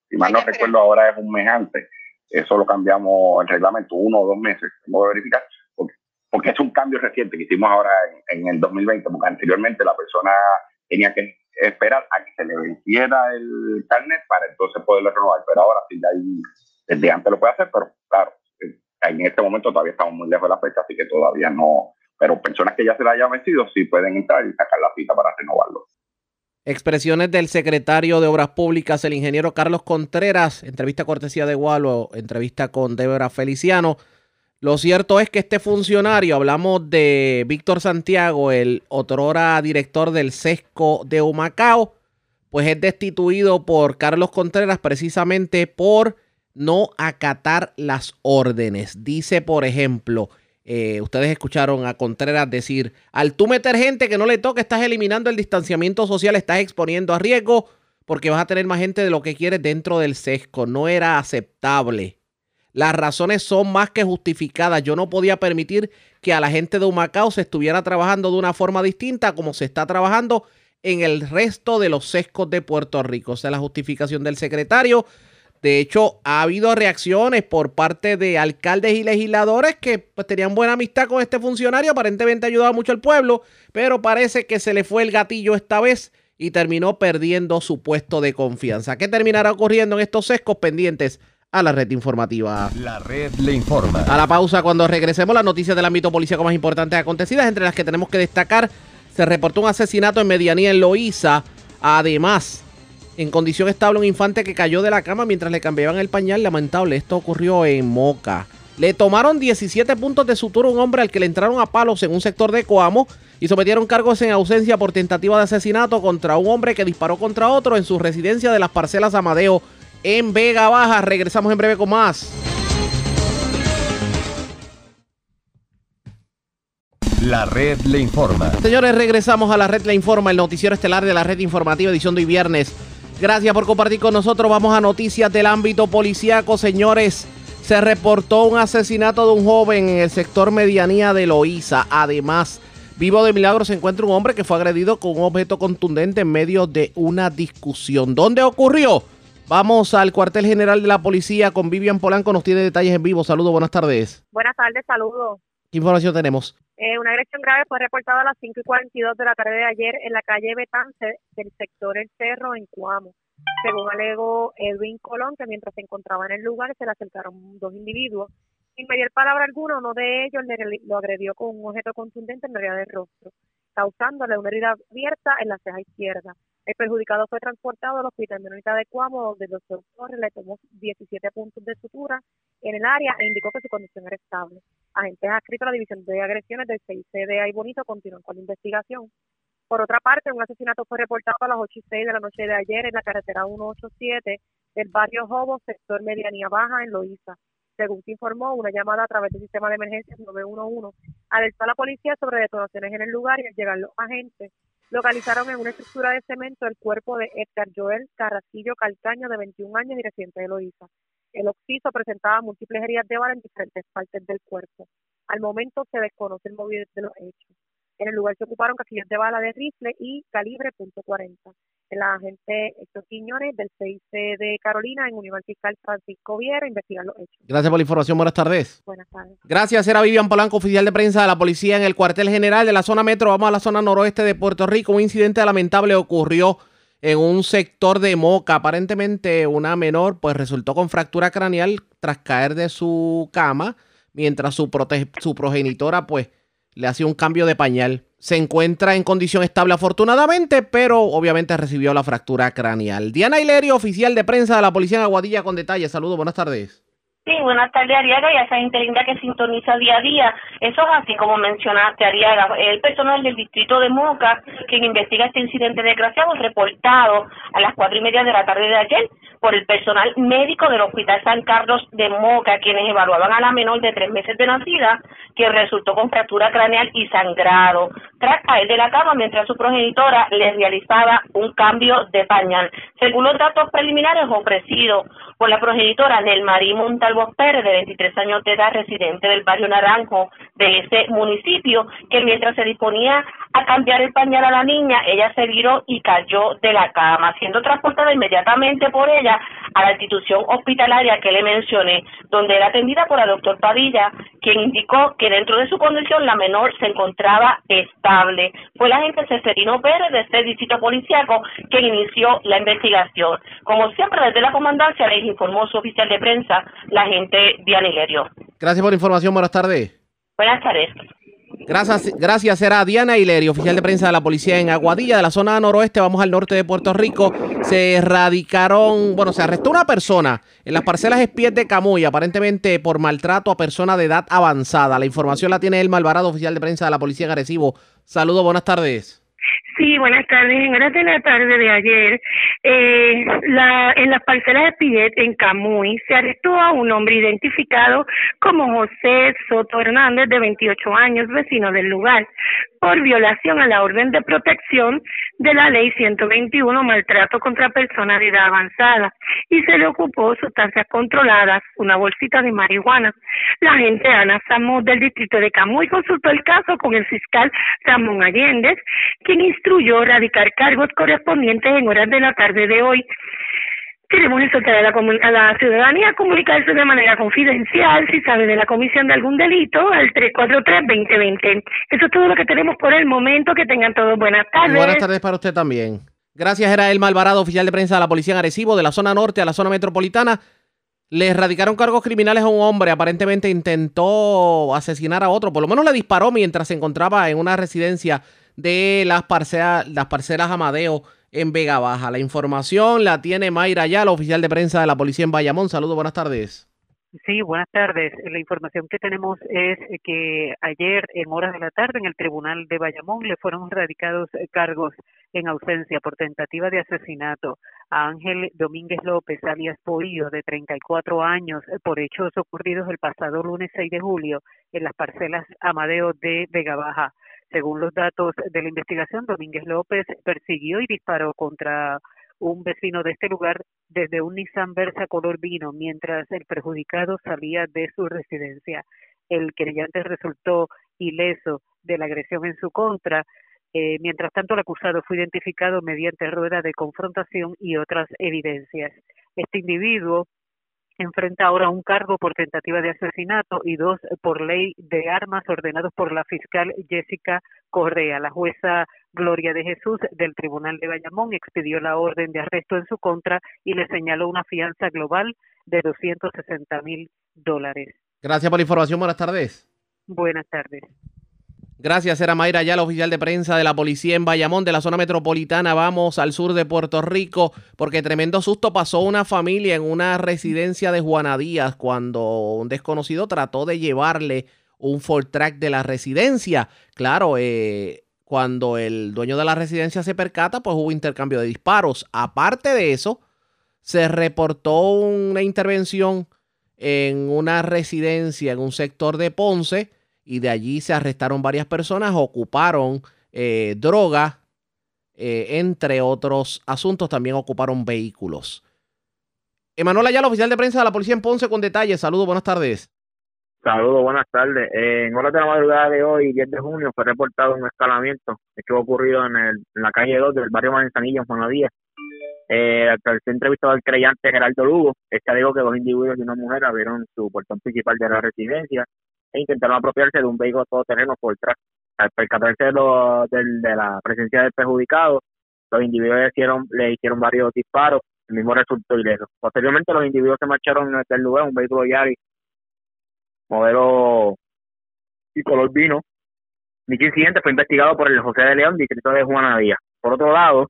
[SPEAKER 11] Si mal no recuerdo, ahora es un mes antes. Eso lo cambiamos el reglamento uno o dos meses, tengo que verificar, porque, es un cambio reciente que hicimos ahora en, en el 2020, porque anteriormente la persona tenía que esperar a que se le venciera el carnet para entonces poderlo renovar. Pero ahora sí, ya ahí, desde antes lo puede hacer, pero claro, eh, en este momento todavía estamos muy lejos de la fecha, así que todavía no. Pero personas que ya se la hayan vencido sí pueden entrar y sacar la cita para renovarlo.
[SPEAKER 2] Expresiones del secretario de Obras Públicas, el ingeniero Carlos Contreras, entrevista cortesía de Gualo, entrevista con Débora Feliciano. Lo cierto es que este funcionario, hablamos de Víctor Santiago, el otrora director del SESCO de Humacao, pues es destituido por Carlos Contreras precisamente por no acatar las órdenes. Dice, por ejemplo, eh, ustedes escucharon a Contreras decir, al tú meter gente que no le toca, estás eliminando el distanciamiento social, estás exponiendo a riesgo porque vas a tener más gente de lo que quieres dentro del SESCO. No era aceptable. Las razones son más que justificadas. Yo no podía permitir que a la gente de Humacao se estuviera trabajando de una forma distinta como se está trabajando en el resto de los sescos de Puerto Rico. Esa es la justificación del secretario. De hecho, ha habido reacciones por parte de alcaldes y legisladores que pues, tenían buena amistad con este funcionario. Aparentemente ayudaba mucho al pueblo, pero parece que se le fue el gatillo esta vez y terminó perdiendo su puesto de confianza. ¿Qué terminará ocurriendo en estos sescos pendientes? A la red informativa.
[SPEAKER 1] La red le informa.
[SPEAKER 2] A la pausa, cuando regresemos, las noticias del ámbito policíaco más importantes acontecidas, entre las que tenemos que destacar, se reportó un asesinato en Medianía, en Loíza. Además, en condición estable, un infante que cayó de la cama mientras le cambiaban el pañal. Lamentable, esto ocurrió en Moca. Le tomaron 17 puntos de sutura a un hombre al que le entraron a palos en un sector de Coamo y sometieron cargos en ausencia por tentativa de asesinato contra un hombre que disparó contra otro en su residencia de las parcelas Amadeo en Vega Baja. Regresamos en breve con más.
[SPEAKER 1] La red le informa.
[SPEAKER 2] Señores, regresamos a la red le informa, el noticiero estelar de la red informativa edición de hoy viernes. Gracias por compartir con nosotros. Vamos a noticias del ámbito policíaco, señores. Se reportó un asesinato de un joven en el sector medianía de Loíza. Además, vivo de milagro se encuentra un hombre que fue agredido con un objeto contundente en medio de una discusión. ¿Dónde ocurrió? Vamos al cuartel general de la policía con Vivian Polanco, nos tiene detalles en vivo. Saludos, buenas tardes.
[SPEAKER 12] Buenas tardes, saludos.
[SPEAKER 2] ¿Qué información tenemos?
[SPEAKER 12] Eh, una agresión grave fue reportada a las 5 y 42 de la tarde de ayer en la calle Betance del sector El Cerro en Cuamo. Según alegó Edwin Colón, que mientras se encontraba en el lugar se le acercaron dos individuos. Sin mediar palabra alguna, uno de ellos le, lo agredió con un objeto contundente en la área del rostro, causándole una herida abierta en la ceja izquierda. El perjudicado fue transportado al hospital menonita de Cuamo, donde el doctor Torres le tomó 17 puntos de sutura en el área e indicó que su condición era estable. Agentes adscritos a la División de Agresiones del CIC de Ay Bonito continúan con la investigación. Por otra parte, un asesinato fue reportado a las 8 y 6 de la noche de ayer en la carretera 187 del barrio Jobo, sector Medianía Baja, en Loíza. Según se informó, una llamada a través del sistema de emergencias 911 alertó a la policía sobre detonaciones en el lugar y al llegar los agentes localizaron en una estructura de cemento el cuerpo de Edgar Joel Carracillo Calcaño, de 21 años y residente de Loíza. El occiso presentaba múltiples heridas de bala en diferentes partes del cuerpo. Al momento se desconoce el móvil de los hechos. En el lugar se ocuparon casquillos de bala de rifle y calibre .40. El agente Héctor Quiñones del CIC de Carolina en Unión Fiscal Francisco Viera investigar los hechos.
[SPEAKER 2] Gracias por la información. Buenas tardes.
[SPEAKER 12] Buenas tardes.
[SPEAKER 2] Gracias. Era Vivian Polanco, oficial de prensa de la policía en el cuartel general de la zona metro. Vamos a la zona noroeste de Puerto Rico. Un incidente lamentable ocurrió en un sector de Moca. Aparentemente una menor pues resultó con fractura craneal tras caer de su cama mientras su, su progenitora pues le hacía un cambio de pañal. Se encuentra en condición estable afortunadamente, pero obviamente recibió la fractura craneal. Diana Hilerio, oficial de prensa de la Policía en Aguadilla, con detalles. Saludos, buenas tardes.
[SPEAKER 13] Sí, buenas tardes, Ariaga, y a esa gente que sintoniza día a día. Eso es así como mencionaste, Ariaga. El personal del distrito de Moca, quien investiga este incidente desgraciado, reportado a las cuatro y media de la tarde de ayer por el personal médico del Hospital San Carlos de Moca, quienes evaluaban a la menor de tres meses de nacida, que resultó con fractura craneal y sangrado, tras caer de la cama mientras su progenitora le realizaba un cambio de pañal. Según los datos preliminares ofrecidos por la progenitora Nelmarí Montalvo Pérez, de 23 años de edad, residente del barrio Naranjo de ese municipio, que mientras se disponía a cambiar el pañal a la niña, ella se viró y cayó de la cama, siendo transportada inmediatamente por ella a la institución hospitalaria que le mencioné, donde era atendida por el doctor Padilla, quien indicó que dentro de su condición la menor se encontraba estable. Fue la agente Ceferino Pérez de este distrito policiaco quien inició la investigación. Como siempre, desde la comandancia les informó su oficial de prensa, la agente Diana Hilerio.
[SPEAKER 2] Gracias por la información. Buenas tardes.
[SPEAKER 13] Buenas tardes.
[SPEAKER 2] Gracias, gracias. Era Diana Hilerio, oficial de prensa de la policía en Aguadilla, de la zona noroeste. Vamos al norte de Puerto Rico. Se erradicaron, bueno, se arrestó una persona en las parcelas Espies de Camuy, aparentemente por maltrato a persona de edad avanzada. La información la tiene el Malvarado, oficial de prensa de la policía en Arecibo. Saludos, buenas tardes.
[SPEAKER 14] Sí, buenas tardes. En horas de la tarde de ayer, eh, la, en las parcelas de Pillet, en Camuy, se arrestó a un hombre identificado como José Soto Hernández, de 28 años, vecino del lugar, por violación a la orden de protección de la ley 121, maltrato contra personas de edad avanzada, y se le ocupó sustancias controladas, una bolsita de marihuana. La agente Ana Samud del distrito de Camuy consultó el caso con el fiscal Ramón Allende, quien instruyó radicar cargos correspondientes en horas de la tarde de hoy. Queremos insultar a la, a la ciudadanía a comunicarse de manera confidencial si sabe de la comisión de algún delito al 343-2020. Eso es todo lo que tenemos por el momento. Que tengan todos buenas tardes.
[SPEAKER 2] Buenas tardes para usted también. Gracias, era el Malvarado, oficial de prensa de la Policía en Arecibo, de la zona norte a la zona metropolitana. Le erradicaron cargos criminales a un hombre. Aparentemente intentó asesinar a otro. Por lo menos le disparó mientras se encontraba en una residencia de las parcelas, las parcelas Amadeo en Vega Baja. La información la tiene Mayra Yala, oficial de prensa de la policía en Bayamón. Saludos, buenas tardes.
[SPEAKER 15] Sí, buenas tardes. La información que tenemos es que ayer en horas de la tarde en el Tribunal de Bayamón le fueron radicados cargos en ausencia por tentativa de asesinato a Ángel Domínguez López, alias Polillo, de 34 años, por hechos ocurridos el pasado lunes 6 de julio en las parcelas Amadeo de Vega Baja. Según los datos de la investigación, Domínguez López persiguió y disparó contra un vecino de este lugar desde un Nissan Versa color vino mientras el perjudicado salía de su residencia. El querellante resultó ileso de la agresión en su contra. Eh, mientras tanto, el acusado fue identificado mediante rueda de confrontación y otras evidencias. Este individuo enfrenta ahora un cargo por tentativa de asesinato y dos por ley de armas ordenados por la fiscal Jessica Correa. La jueza Gloria de Jesús del Tribunal de Bayamón expidió la orden de arresto en su contra y le señaló una fianza global de 260 mil dólares.
[SPEAKER 2] Gracias por la información. Buenas tardes.
[SPEAKER 15] Buenas tardes.
[SPEAKER 2] Gracias, era Mayra ya la oficial de prensa de la policía en Bayamón, de la zona metropolitana. Vamos al sur de Puerto Rico, porque tremendo susto pasó una familia en una residencia de Juana Díaz cuando un desconocido trató de llevarle un Ford Track de la residencia. Claro, eh, cuando el dueño de la residencia se percata, pues hubo intercambio de disparos. Aparte de eso, se reportó una intervención en una residencia en un sector de Ponce y de allí se arrestaron varias personas, ocuparon eh, droga, eh, entre otros asuntos, también ocuparon vehículos. Emanuel Ayala, oficial de prensa de la policía en Ponce, con detalles. Saludos, buenas tardes.
[SPEAKER 16] Saludos, buenas tardes. en horas de la madrugada de hoy, 10 de junio, fue reportado un escalamiento que ha ocurrido en, el, en la calle 2 del barrio Manzanilla, en Juan. Eh, al ser entrevistado al creyente Geraldo Lugo, este dijo que dos individuos y una mujer abrieron su portón principal de la residencia e intentaron apropiarse de un vehículo todoterreno por tras. Al percatarse de, de, la presencia del perjudicado, los individuos le hicieron, varios disparos, el mismo resultó ileso. Posteriormente los individuos se marcharon en el lugar, un vehículo Yaris modelo y color vino. Dicho incidente fue investigado por el José de León, distrito de Juana Díaz. Por otro lado,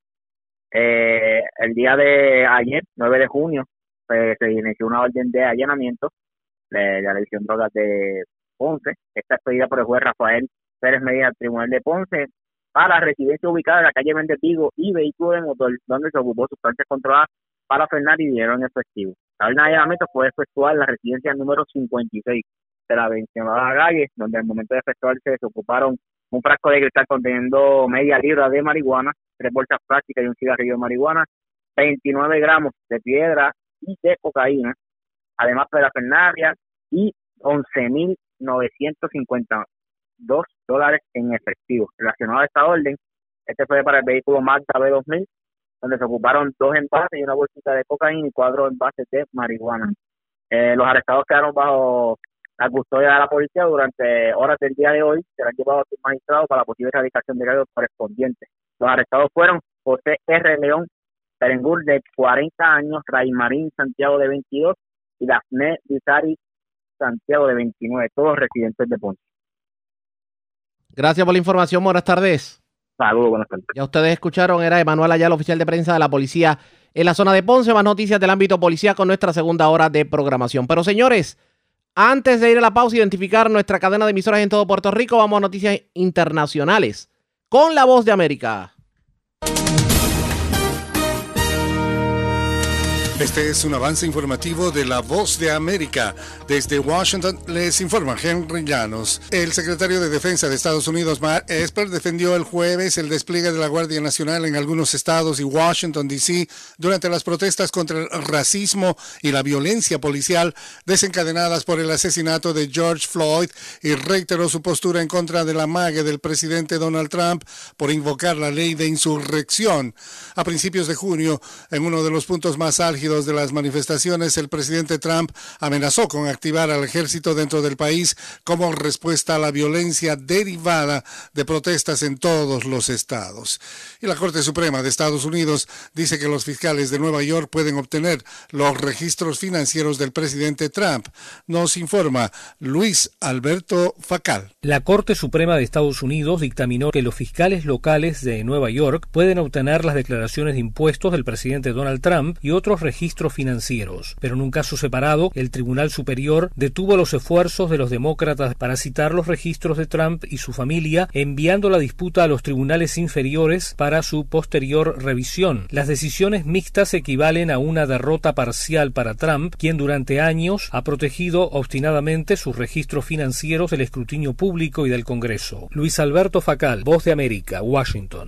[SPEAKER 16] eh, el día de ayer, 9 de junio, pues, se inició una orden de allanamiento de, la División Drogas de Ponce. Esta expedida por el juez Rafael Pérez Medina del Tribunal de Ponce para residencia ubicada en la calle Vigo y vehículo de motor donde se ocupó sustancias controladas para frenar y dieron efectivo. La orden de allanamiento fue efectuada en la residencia número 56 de la mencionada calle, donde al momento de efectuarse se ocuparon un frasco de cristal conteniendo media libra de marihuana, tres bolsas plásticas y un cigarrillo de marihuana, 29 gramos de piedra y de cocaína, además de la fernaria y 11.952 dólares en efectivo. Relacionado a esta orden, este fue para el vehículo Mazda B2000, donde se ocuparon dos envases y una bolsita de cocaína y cuatro envases de marihuana. Eh, los arrestados quedaron bajo la custodia de la policía durante horas del día de hoy serán llevados a su magistrado para la posible erradicación de cargos correspondientes. Los arrestados fueron José R. León Perengur, de 40 años, Marín Santiago, de 22, y Dafne Vizari Santiago, de 29, todos residentes de Ponce.
[SPEAKER 2] Gracias por la información, buenas tardes.
[SPEAKER 16] Saludos, buenas tardes.
[SPEAKER 2] Ya ustedes escucharon, era Emanuel Ayala, oficial de prensa de la policía en la zona de Ponce. Más noticias del ámbito policía con nuestra segunda hora de programación. Pero señores, antes de ir a la pausa y identificar nuestra cadena de emisoras en todo Puerto Rico, vamos a noticias internacionales con la voz de América.
[SPEAKER 17] Este es un avance informativo de La Voz de América. Desde Washington les informa Henry Llanos. El secretario de Defensa de Estados Unidos, Mark Esper, defendió el jueves el despliegue de la Guardia Nacional en algunos estados y Washington, D.C. durante las protestas contra el racismo y la violencia policial desencadenadas por el asesinato de George Floyd y reiteró su postura en contra de la mague del presidente Donald Trump por invocar la ley de insurrección. A principios de junio, en uno de los puntos más álgidos de las manifestaciones, el presidente Trump amenazó con activar al ejército dentro del país como respuesta a la violencia derivada de protestas en todos los estados. Y la Corte Suprema de Estados Unidos dice que los fiscales de Nueva York pueden obtener los registros financieros del presidente Trump. Nos informa Luis Alberto Facal.
[SPEAKER 18] La Corte Suprema de Estados Unidos dictaminó que los fiscales locales de Nueva York pueden obtener las declaraciones de impuestos del presidente Donald Trump y otros registros registros financieros. Pero en un caso separado, el Tribunal Superior detuvo los esfuerzos de los demócratas para citar los registros de Trump y su familia, enviando la disputa a los tribunales inferiores para su posterior revisión. Las decisiones mixtas equivalen a una derrota parcial para Trump, quien durante años ha protegido obstinadamente sus registros financieros del escrutinio público y del Congreso. Luis Alberto Facal, Voz de América, Washington.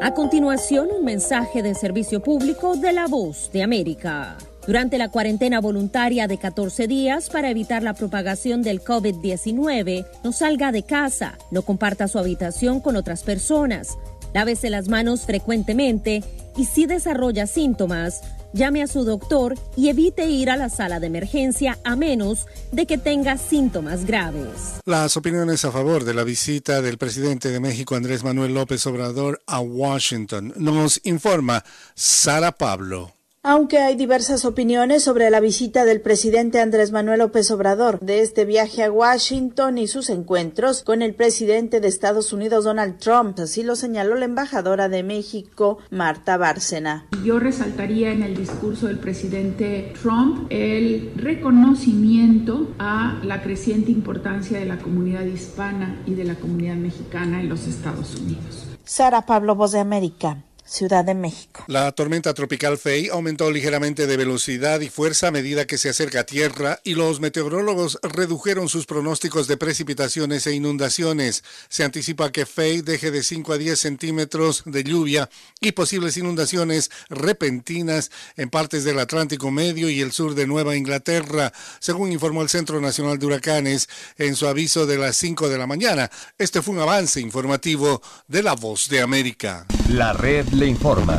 [SPEAKER 19] A continuación, un mensaje de servicio público de la voz de América. Durante la cuarentena voluntaria de 14 días para evitar la propagación del COVID-19, no salga de casa, no comparta su habitación con otras personas, Lávese las manos frecuentemente y si desarrolla síntomas, llame a su doctor y evite ir a la sala de emergencia a menos de que tenga síntomas graves.
[SPEAKER 17] Las opiniones a favor de la visita del presidente de México Andrés Manuel López Obrador a Washington nos informa Sara Pablo.
[SPEAKER 20] Aunque hay diversas opiniones sobre la visita del presidente Andrés Manuel López Obrador de este viaje a Washington y sus encuentros con el presidente de Estados Unidos Donald Trump, así lo señaló la embajadora de México Marta Bárcena.
[SPEAKER 21] Yo resaltaría en el discurso del presidente Trump el reconocimiento a la creciente importancia de la comunidad hispana y de la comunidad mexicana en los Estados Unidos.
[SPEAKER 20] Sara Pablo, Voz de América. Ciudad de México.
[SPEAKER 17] La tormenta tropical Fei aumentó ligeramente de velocidad y fuerza a medida que se acerca a tierra y los meteorólogos redujeron sus pronósticos de precipitaciones e inundaciones. Se anticipa que Fei deje de 5 a 10 centímetros de lluvia y posibles inundaciones repentinas en partes del Atlántico Medio y el sur de Nueva Inglaterra, según informó el Centro Nacional de Huracanes en su aviso de las 5 de la mañana. Este fue un avance informativo de La Voz de América.
[SPEAKER 1] La red le informa.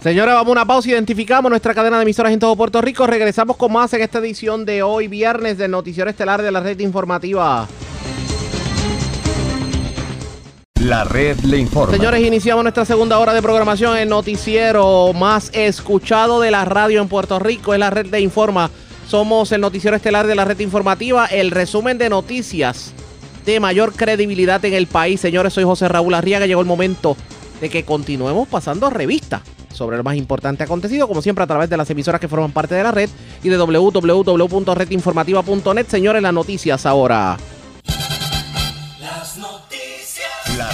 [SPEAKER 2] Señora, vamos a una pausa. Identificamos nuestra cadena de emisoras en todo Puerto Rico. Regresamos con más en esta edición de hoy, viernes, del Noticiero Estelar de la Red Informativa.
[SPEAKER 1] La red le informa.
[SPEAKER 2] Señores, iniciamos nuestra segunda hora de programación. El noticiero más escuchado de la radio en Puerto Rico es la red de informa. Somos el noticiero estelar de la red informativa, el resumen de noticias de mayor credibilidad en el país. Señores, soy José Raúl Arriaga. Llegó el momento de que continuemos pasando revista sobre lo más importante acontecido, como siempre a través de las emisoras que forman parte de la red y de www.redinformativa.net. Señores, las noticias ahora.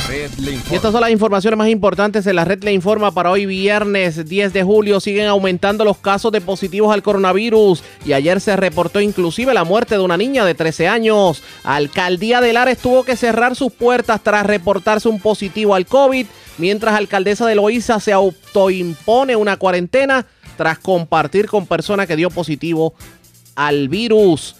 [SPEAKER 1] Red le
[SPEAKER 2] Y estas son las informaciones más importantes en la red le informa para hoy viernes 10 de julio. Siguen aumentando los casos de positivos al coronavirus y ayer se reportó inclusive la muerte de una niña de 13 años. Alcaldía de Lares tuvo que cerrar sus puertas tras reportarse un positivo al COVID, mientras alcaldesa de Loíza se autoimpone una cuarentena tras compartir con persona que dio positivo al virus.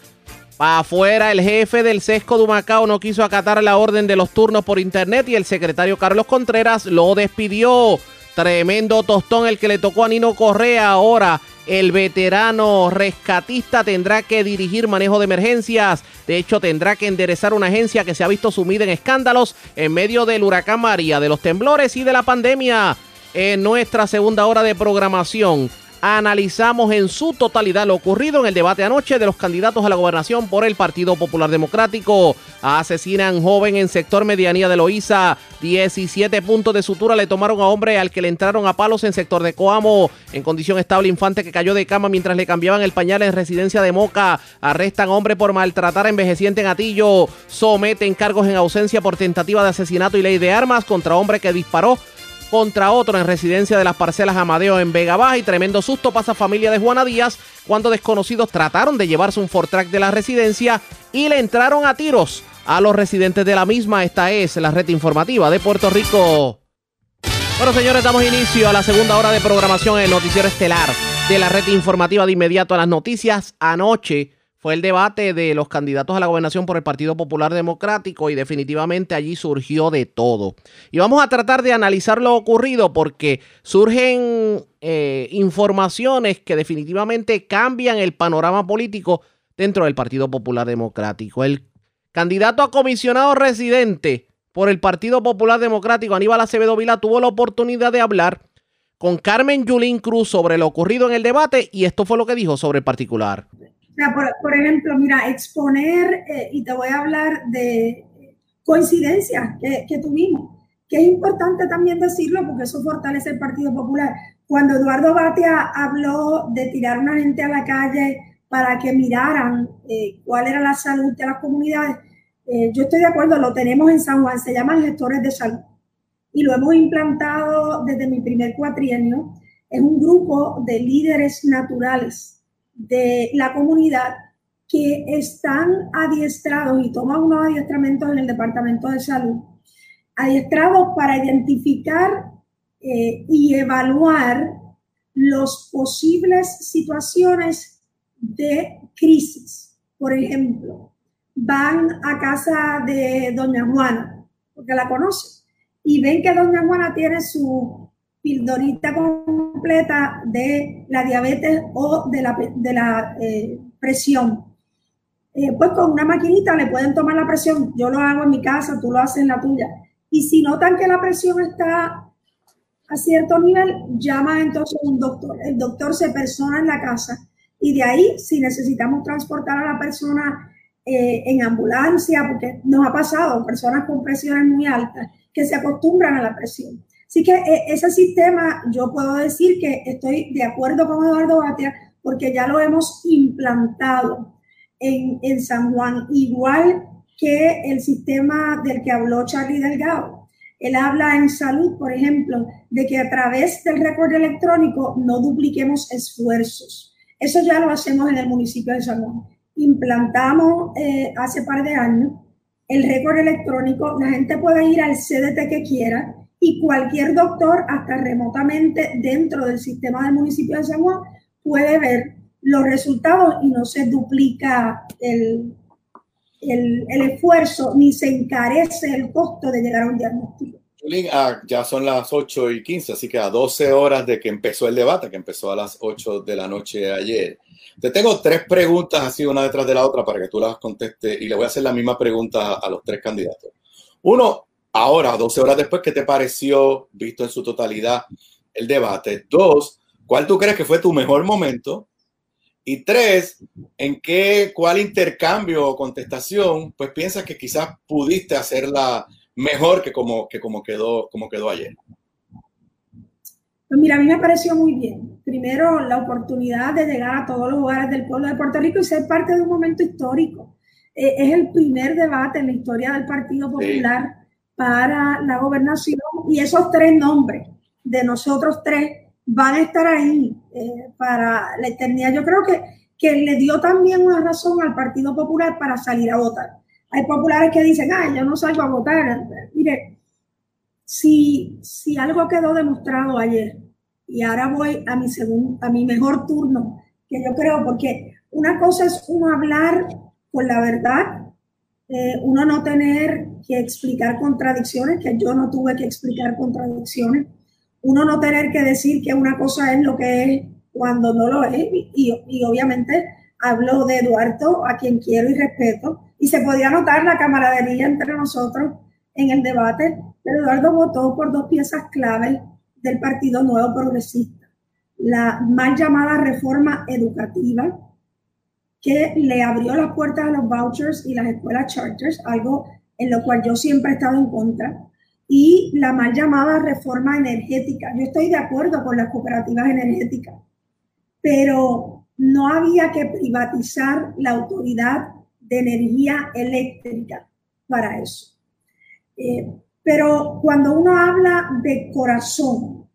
[SPEAKER 2] Pa' afuera, el jefe del sesco de Humacao no quiso acatar la orden de los turnos por internet y el secretario Carlos Contreras lo despidió. Tremendo tostón el que le tocó a Nino Correa. Ahora el veterano rescatista tendrá que dirigir manejo de emergencias. De hecho, tendrá que enderezar una agencia que se ha visto sumida en escándalos en medio del huracán María, de los temblores y de la pandemia. En nuestra segunda hora de programación analizamos en su totalidad lo ocurrido en el debate anoche de los candidatos a la gobernación por el Partido Popular Democrático. Asesinan joven en sector medianía de Loíza. 17 puntos de sutura le tomaron a hombre al que le entraron a palos en sector de Coamo. En condición estable, infante que cayó de cama mientras le cambiaban el pañal en residencia de Moca. Arrestan hombre por maltratar a envejeciente en Atillo. Someten cargos en ausencia por tentativa de asesinato y ley de armas contra hombre que disparó contra otro en residencia de las parcelas Amadeo en Vega Baja y tremendo susto pasa familia de Juana Díaz cuando desconocidos trataron de llevarse un Fortrack de la residencia y le entraron a tiros a los residentes de la misma. Esta es la red informativa de Puerto Rico. Bueno, señores, damos inicio a la segunda hora de programación en el noticiero estelar de la red informativa de inmediato a las noticias. Anoche fue el debate de los candidatos a la gobernación por el Partido Popular Democrático y definitivamente allí surgió de todo. Y vamos a tratar de analizar lo ocurrido porque surgen eh, informaciones que definitivamente cambian el panorama político dentro del Partido Popular Democrático. El candidato a comisionado residente por el Partido Popular Democrático, Aníbal Acevedo Vila, tuvo la oportunidad de hablar con Carmen Yulín Cruz sobre lo ocurrido en el debate y esto fue lo que dijo sobre el particular.
[SPEAKER 22] Por, ejemplo, mira, exponer, eh, y te voy a hablar de coincidencias que, que tuvimos, que es importante también decirlo porque eso fortalece el Partido Popular. Cuando Eduardo Batia habló de tirar a una gente a la calle para que miraran eh, cuál era la salud de las comunidades, eh, yo estoy de acuerdo, lo tenemos en San Juan, se llaman gestores de salud y lo hemos implantado desde mi primer cuatrienio. Es un grupo de líderes naturales de la comunidad que están adiestrados y toman unos adiestramientos en el Departamento de Salud, adiestrados para identificar eh, y evaluar los posibles situaciones de crisis. Por ejemplo, van a casa de doña Juana, porque la conocen, y ven que doña Juana tiene su pildorita completa de la diabetes o de la, de la eh, presión. Eh, pues con una maquinita le pueden tomar la presión. Yo lo hago en mi casa, tú lo haces en la tuya. Y si notan que la presión está a cierto nivel, llama entonces un doctor. El doctor se persona en la casa y de ahí, si necesitamos transportar a la persona eh, en ambulancia, porque nos ha pasado, personas con presiones muy altas que se acostumbran a la presión. Así que eh, ese sistema, yo puedo decir que estoy de acuerdo con Eduardo Batia porque ya lo hemos implantado en, en San Juan, igual que el sistema del que habló Charlie Delgado. Él habla en salud, por ejemplo, de que a través del récord electrónico no dupliquemos esfuerzos. Eso ya lo hacemos en el municipio de San Juan. Implantamos eh, hace par de años el récord electrónico, la gente puede ir al CDT que quiera y cualquier doctor, hasta remotamente dentro del sistema del municipio de San Juan, puede ver los resultados y no se duplica el, el, esfuerzo ni se encarece el costo de llegar a un diagnóstico.
[SPEAKER 23] Ah, ya son las 8 y 15, así que a 12 horas de que empezó el debate, que empezó a las 8 de la noche ayer. Te tengo tres preguntas así una detrás de la otra para que tú las contestes y le voy a hacer la misma pregunta a los tres candidatos. Uno, ahora, 12 horas después, ¿qué te pareció, visto en su totalidad, el debate? Dos, ¿cuál tú crees que fue tu mejor momento? Y tres, ¿en qué, cuál intercambio o contestación, pues piensas que quizás pudiste hacerla mejor que como, que como, quedó, como quedó ayer?
[SPEAKER 22] Pues mira, a mí me pareció muy bien. Primero, la oportunidad de llegar a todos los lugares del pueblo de Puerto Rico y ser parte de un momento histórico. Eh, es el primer debate en la historia del Partido Popular para la gobernación y esos tres nombres de nosotros tres van a estar ahí eh, para la eternidad. Yo creo que, que le dio también una razón al Partido Popular para salir a votar. Hay populares que dicen, ay, yo no salgo a votar. Mire, si, si algo quedó demostrado ayer, y ahora voy a mi, segundo, a mi mejor turno, que yo creo, porque una cosa es uno hablar con la verdad, eh, uno no tener que explicar contradicciones, que yo no tuve que explicar contradicciones, uno no tener que decir que una cosa es lo que es cuando no lo es, y, y obviamente hablo de Eduardo, a quien quiero y respeto, y se podía notar la camaradería entre nosotros en el debate, pero Eduardo votó por dos piezas claves del Partido Nuevo Progresista. La mal llamada reforma educativa, que le abrió las puertas a los vouchers y las escuelas charters, algo en lo cual yo siempre he estado en contra, y la mal llamada reforma energética. Yo estoy de acuerdo con las cooperativas energéticas, pero no había que privatizar la autoridad de energía eléctrica para eso. Eh, pero cuando uno habla de corazón,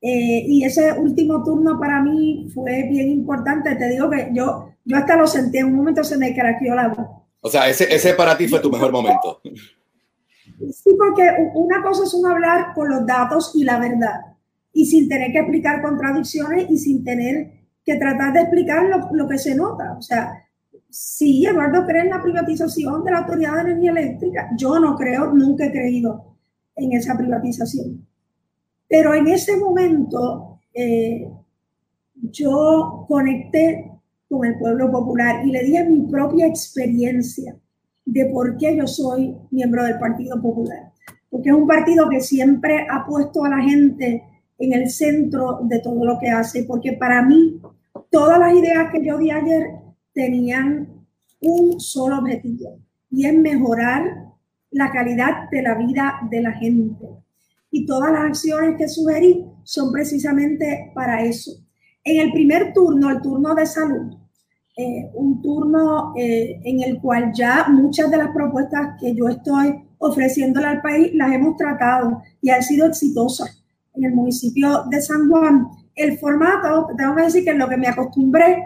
[SPEAKER 22] eh, y ese último turno para mí fue bien importante, te digo que yo, yo hasta lo sentí, en un momento se me craqueó la voz.
[SPEAKER 23] O sea, ese, ese para ti fue tu mejor momento.
[SPEAKER 22] Sí, porque una cosa es uno hablar con los datos y la verdad, y sin tener que explicar contradicciones y sin tener que tratar de explicar lo, lo que se nota. O sea, sí, Eduardo cree en la privatización de la Autoridad de Energía Eléctrica. Yo no creo, nunca he creído en esa privatización. Pero en ese momento eh, yo conecté con el pueblo popular y le di mi propia experiencia de por qué yo soy miembro del Partido Popular. Porque es un partido que siempre ha puesto a la gente en el centro de todo lo que hace, porque para mí todas las ideas que yo di ayer tenían un solo objetivo y es mejorar la calidad de la vida de la gente. Y todas las acciones que sugerí son precisamente para eso. En el primer turno, el turno de salud, eh, un turno eh, en el cual ya muchas de las propuestas que yo estoy ofreciéndole al país las hemos tratado y han sido exitosas. En el municipio de San Juan, el formato, tengo que decir que en lo que me acostumbré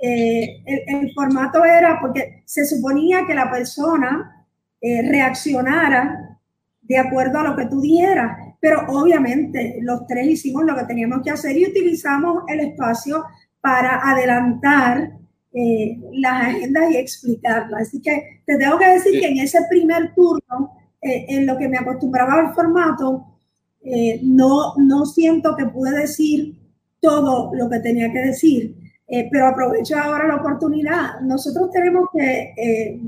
[SPEAKER 22] eh, el, formato era porque se suponía que la persona eh, reaccionara de acuerdo a lo que tú dieras, pero obviamente los tres hicimos lo que teníamos que hacer y utilizamos el espacio para adelantar eh, las agendas y explicarlas. Así que te tengo que decir que en ese primer turno eh, en lo que me acostumbraba al formato, eh, no, no siento que pude decir todo lo que tenía que decir, eh, pero aprovecho ahora la oportunidad. Nosotros tenemos que, eh,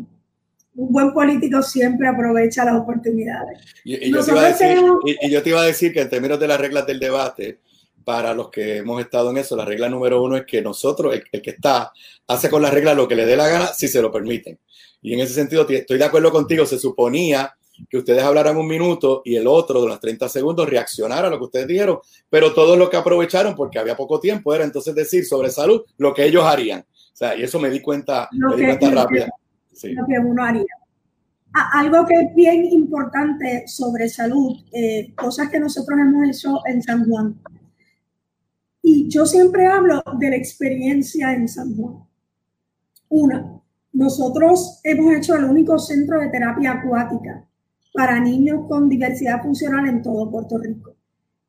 [SPEAKER 22] un buen político siempre aprovecha las oportunidades.
[SPEAKER 23] Y, y yo te iba a decir,
[SPEAKER 22] tenemos-
[SPEAKER 23] y, y yo te iba a decir que en términos de las reglas del debate, para los que hemos estado en eso, la regla número uno es que nosotros, el, el que está, hace con la regla lo que le dé la gana si se lo permiten. Y en ese sentido, estoy de acuerdo contigo, se suponía que ustedes hablaran un minuto y el otro de los 30 segundos reaccionara a lo que ustedes dijeron, pero todos lo que aprovecharon, porque había poco tiempo, era entonces decir sobre salud lo que ellos harían. O sea, y eso me di cuenta,
[SPEAKER 22] Lo
[SPEAKER 23] me di
[SPEAKER 22] que-
[SPEAKER 23] cuenta
[SPEAKER 22] lo que-
[SPEAKER 23] rápida.
[SPEAKER 22] Lo que uno haría. Algo que es bien importante sobre salud, eh, cosas que nosotros hemos hecho en San Juan. Y yo siempre hablo de la experiencia en San Juan. Una, nosotros hemos hecho el único centro de terapia acuática para niños con diversidad funcional en todo Puerto Rico.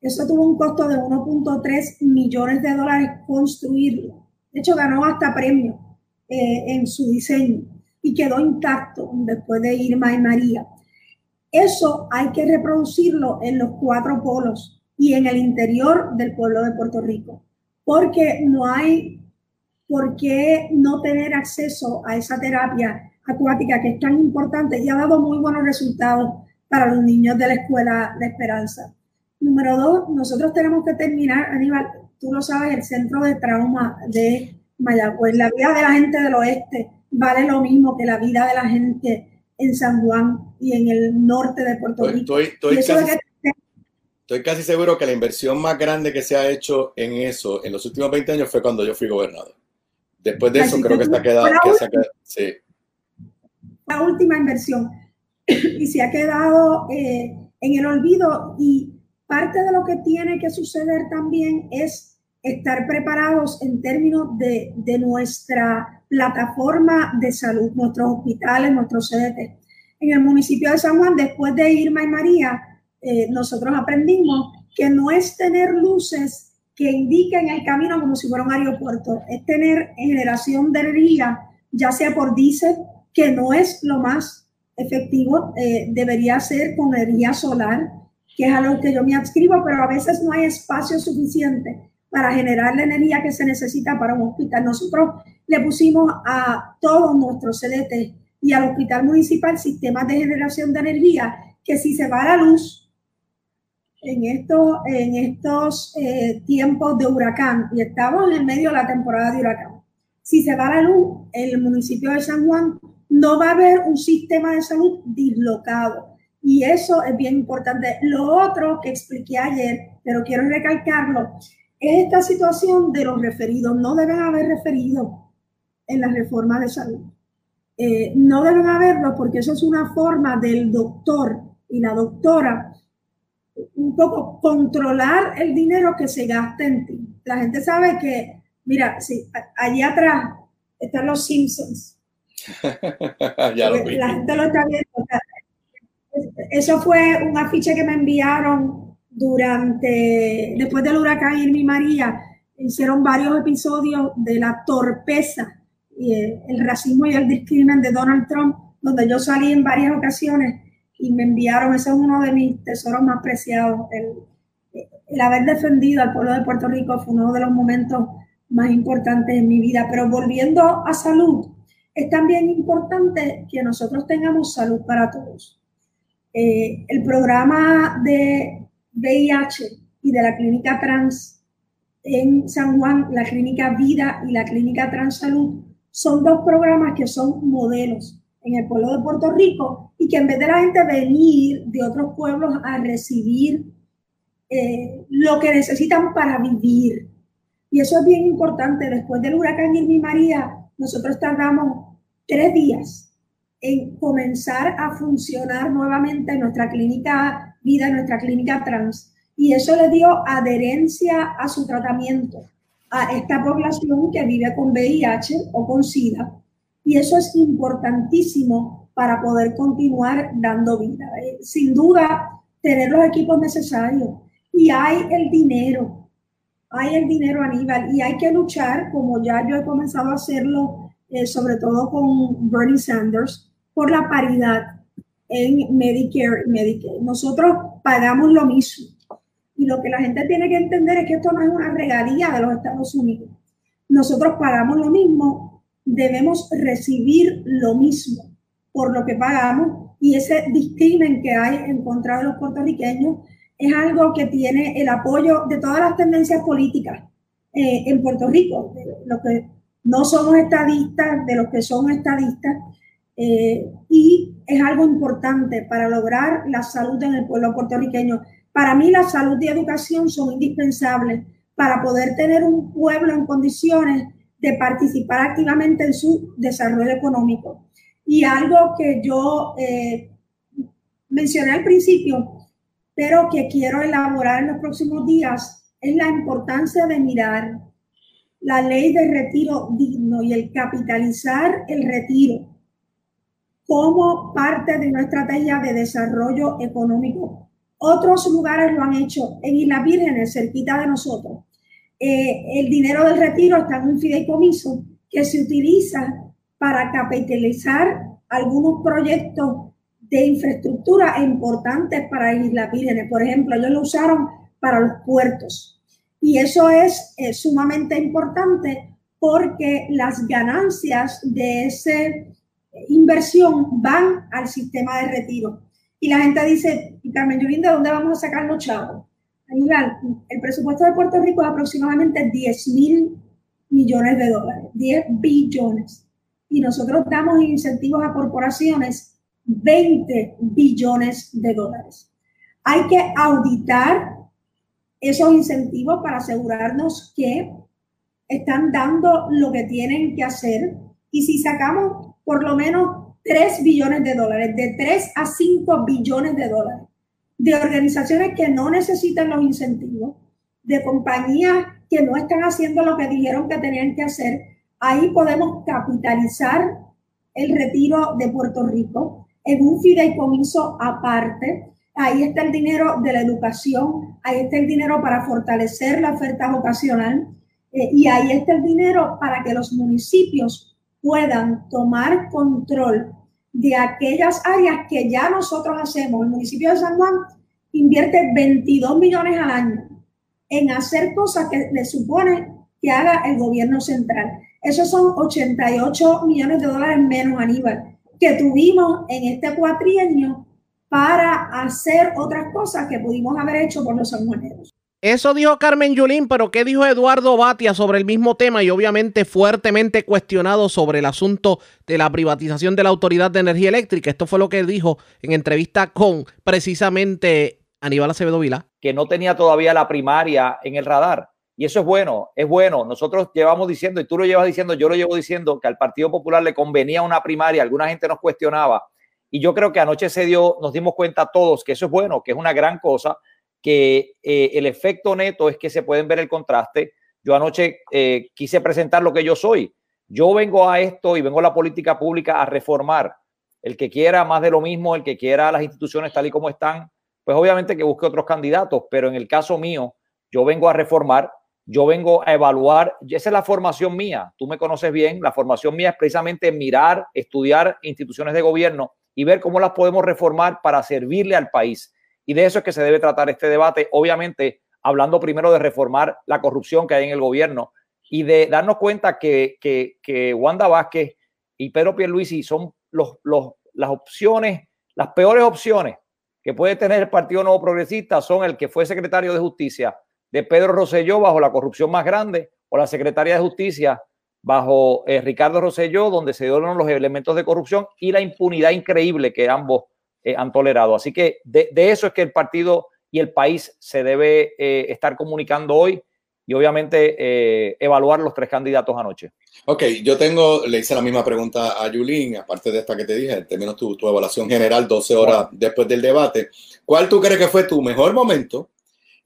[SPEAKER 22] Eso tuvo un costo de 1.3 millones de dólares construirlo. De hecho, ganó hasta premio eh, en su diseño y quedó intacto después de Irma y María. Eso hay que reproducirlo en los cuatro polos y en el interior del pueblo de Puerto Rico, porque no hay por qué no tener acceso a esa terapia acuática que es tan importante y ha dado muy buenos resultados para los niños de la escuela de Esperanza. Número dos, nosotros tenemos que terminar, Aníbal, tú lo sabes, el centro de trauma de Mayagüez. La vida de la gente del oeste vale lo mismo que la vida de la gente en San Juan y en el norte de Puerto Rico.
[SPEAKER 23] estoy- estoy
[SPEAKER 22] eso
[SPEAKER 23] casi-
[SPEAKER 22] que-
[SPEAKER 23] Estoy casi seguro que la inversión más grande que se ha hecho en eso en los últimos 20 años fue cuando yo fui gobernador. Después de eso,
[SPEAKER 22] Así
[SPEAKER 23] creo
[SPEAKER 22] que
[SPEAKER 23] que se ha
[SPEAKER 22] fue
[SPEAKER 23] quedado.
[SPEAKER 22] la
[SPEAKER 23] que se ha
[SPEAKER 22] última.
[SPEAKER 23] quedado- sí.
[SPEAKER 22] la última inversión y se ha quedado eh, en el olvido y parte de lo que tiene que suceder también es estar preparados en términos de, de nuestra plataforma de salud, nuestros hospitales, nuestros CDT. En el municipio de San Juan, después de Irma y María, eh, nosotros aprendimos que no es tener luces que indiquen el camino como si fuera un aeropuerto, es tener generación de energía, ya sea por diésel, que no es lo más efectivo, eh, debería ser con energía solar, que es a lo que yo me adscribo, pero a veces no hay espacio suficiente para generar la energía que se necesita para un hospital. Nosotros le pusimos a todos nuestros CDT y al hospital municipal sistemas de generación de energía que si se va la luz en estos, en estos eh, tiempos de huracán, y estamos en el medio de la temporada de huracán, si se va la luz en el municipio de San Juan, no va a haber un sistema de salud dislocado. Y eso es bien importante. Lo otro que expliqué ayer, pero quiero recalcarlo, es esta situación de los referidos. No deben haber referidos en la reforma de salud. Eh, no deben haberlo porque eso es una forma del doctor y la doctora un poco controlar el dinero que se gasta en ti. La gente sabe que, mira, sí, allí atrás están los Simpsons.
[SPEAKER 23] ya lo.
[SPEAKER 22] La gente lo está viendo. o sea, eso fue un afiche que me enviaron durante, después del huracán Irma y María. Hicieron varios episodios de la torpeza el racismo y el discrimen de Donald Trump, donde yo salí en varias ocasiones y me enviaron, ese es uno de mis tesoros más preciados. El, el haber defendido al pueblo de Puerto Rico fue uno de los momentos más importantes en mi vida. Pero volviendo a salud, es también importante que nosotros tengamos salud para todos. Eh, el programa de VIH y de la clínica trans en San Juan, la clínica Vida y la clínica Trans Salud, son dos programas que son modelos en el pueblo de Puerto Rico y que en vez de la gente venir de otros pueblos a recibir eh, lo que necesitan para vivir. Y eso es bien importante. Después del huracán Irma María, nosotros tardamos tres días en comenzar a funcionar nuevamente en nuestra clínica vida, en nuestra clínica trans. Y eso le dio adherencia a su tratamiento a esta población que vive con VIH o con SIDA. Y eso es importantísimo para poder continuar dando vida. Eh, Sin duda, tener los equipos necesarios. Y hay el dinero, hay el dinero, Aníbal, y hay que luchar, como ya yo he comenzado a hacerlo, eh, sobre todo con Bernie Sanders, por la paridad. en Medicare y Medicaid. Nosotros pagamos lo mismo. Y lo que la gente tiene que entender es que esto no es una regalía de los Estados Unidos. Nosotros pagamos lo mismo, debemos recibir lo mismo por lo que pagamos y ese discrimen que hay en contra de los puertorriqueños es algo que tiene el apoyo de todas las tendencias políticas eh, en Puerto Rico, de los que no somos estadistas, de los que son estadistas, eh, y es algo importante para lograr la salud en el pueblo puertorriqueño. Para mí la salud y educación son indispensables para poder tener un pueblo en condiciones de participar activamente en su desarrollo económico. Y algo que yo eh, mencioné al principio, pero que quiero elaborar en los próximos días, es la importancia de mirar la ley de retiro digno y el capitalizar el retiro como parte de una estrategia de desarrollo económico. Otros lugares lo han hecho. En Islas Vírgenes, cerquita de nosotros, eh, el dinero del retiro está en un fideicomiso que se utiliza para capitalizar algunos proyectos de infraestructura importantes para Islas Vírgenes. Por ejemplo, ellos lo usaron para los puertos. Y eso es eh, sumamente importante porque las ganancias de esa inversión van al sistema de retiro. Y la gente dice, Carmen Yulín, ¿de dónde vamos a sacar los chavos? Aníbal, el presupuesto de Puerto Rico es aproximadamente 10 mil millones de dólares, 10 billones. Y nosotros damos incentivos a corporaciones 20 billones de dólares. Hay que auditar esos incentivos para asegurarnos que están dando lo que tienen que hacer. Y si sacamos por lo menos 3 billones de dólares, de 3 a 5 billones de dólares, de organizaciones que no necesitan los incentivos, de compañías que no están haciendo lo que dijeron que tenían que hacer, ahí podemos capitalizar el retiro de Puerto Rico en un fideicomiso aparte. Ahí está el dinero de la educación, ahí está el dinero para fortalecer la oferta vocacional eh, y ahí está el dinero para que los municipios puedan tomar control de aquellas áreas que ya nosotros hacemos. El municipio de San Juan invierte 22 millones al año en hacer cosas que le supone que haga el gobierno central. Esos son 88 millones de dólares menos, Aníbal que tuvimos en este cuatrienio para hacer otras cosas que pudimos haber hecho por los sanjuaneros.
[SPEAKER 2] Eso dijo Carmen Yulín, pero ¿qué dijo Eduardo Batia sobre el mismo tema y obviamente fuertemente cuestionado sobre el asunto de la privatización de la Autoridad de Energía Eléctrica? Esto fue lo que dijo en entrevista con precisamente Aníbal Acevedo Vila.
[SPEAKER 24] Que no tenía todavía la primaria en el radar. Y eso es bueno, es bueno. Nosotros llevamos diciendo, y tú lo llevas diciendo, yo lo llevo diciendo, que al Partido Popular le convenía una primaria, alguna gente nos cuestionaba. Y yo creo que anoche se dio, nos dimos cuenta todos que eso es bueno, que es una gran cosa, que eh, el efecto neto es que se pueden ver el contraste. Yo anoche eh, quise presentar lo que yo soy. Yo vengo a esto y vengo a la política pública a reformar. El que quiera más de lo mismo, el que quiera las instituciones tal y como están, pues obviamente que busque otros candidatos, pero en el caso mío, yo vengo a reformar yo vengo a evaluar, esa es la formación mía, tú me conoces bien, la formación mía es precisamente mirar, estudiar instituciones de gobierno y ver cómo las podemos reformar para servirle al país. Y de eso es que se debe tratar este debate, obviamente hablando primero de reformar la corrupción que hay en el gobierno y de darnos cuenta que, que, Wanda Vázquez y Pedro Pierluisi son los, los, las opciones, las peores opciones que puede tener el Partido Nuevo Progresista son el que fue secretario de Justicia, de Pedro Rosselló bajo la corrupción más grande o la Secretaría de Justicia bajo eh, Ricardo Rosselló, donde se dieron los elementos de corrupción y la impunidad increíble que ambos eh, han tolerado. Así que de, eso es que el partido y el país se debe eh, estar comunicando hoy y obviamente evaluar los tres candidatos anoche.
[SPEAKER 23] Ok, yo tengo, le hice la misma pregunta a Yulín, aparte de esta que te dije, en términos tu, tu evaluación general 12 horas después del debate. ¿Cuál tú crees que fue tu mejor momento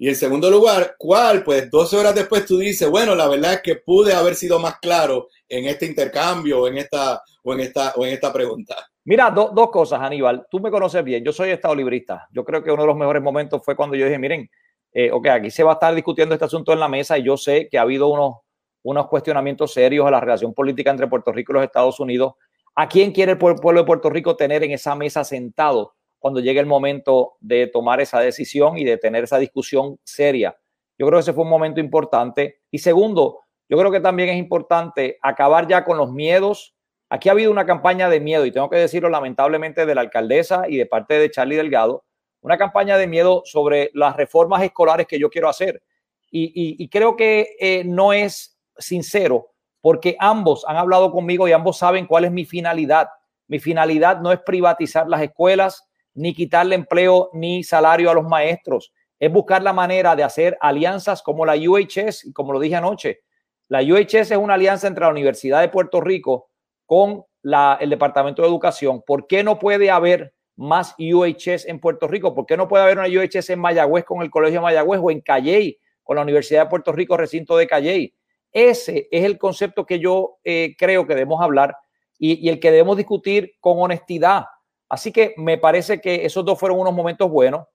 [SPEAKER 23] y en segundo lugar, ¿cuál? Pues 12 horas después tú dices, bueno, la verdad es que pude haber sido más claro en este intercambio en esta, o en esta, o en esta pregunta.
[SPEAKER 24] Mira, dos cosas, Aníbal. Tú me conoces bien. Yo soy estado librista. Yo creo que uno de los mejores momentos fue cuando yo dije, miren, eh, ok, aquí se va a estar discutiendo este asunto en la mesa y yo sé que ha habido unos, unos cuestionamientos serios a la relación política entre Puerto Rico y los Estados Unidos. ¿A quién quiere el pueblo de Puerto Rico tener en esa mesa sentado cuando llegue el momento de tomar esa decisión y de tener esa discusión seria? Yo creo que ese fue un momento importante. Y segundo, yo creo que también es importante acabar ya con los miedos. Aquí ha habido una campaña de miedo y tengo que decirlo lamentablemente de la alcaldesa y de parte de Charlie Delgado, una campaña de miedo sobre las reformas escolares que yo quiero hacer. Y, creo que eh, no es sincero porque ambos han hablado conmigo y ambos saben cuál es mi finalidad. Mi finalidad no es privatizar las escuelas, ni quitarle empleo ni salario a los maestros. Es buscar la manera de hacer alianzas como la UHS, y como lo dije anoche. La UHS es una alianza entre la Universidad de Puerto Rico con el Departamento de Educación. ¿Por qué no puede haber más UHS en Puerto Rico? ¿Por qué no puede haber una UHS en Mayagüez con el Colegio de Mayagüez o en Calley con la Universidad de Puerto Rico, recinto de Calley? Ese es el concepto que yo eh, creo que debemos hablar y, el que debemos discutir con honestidad. Así que me parece que esos dos fueron unos momentos buenos.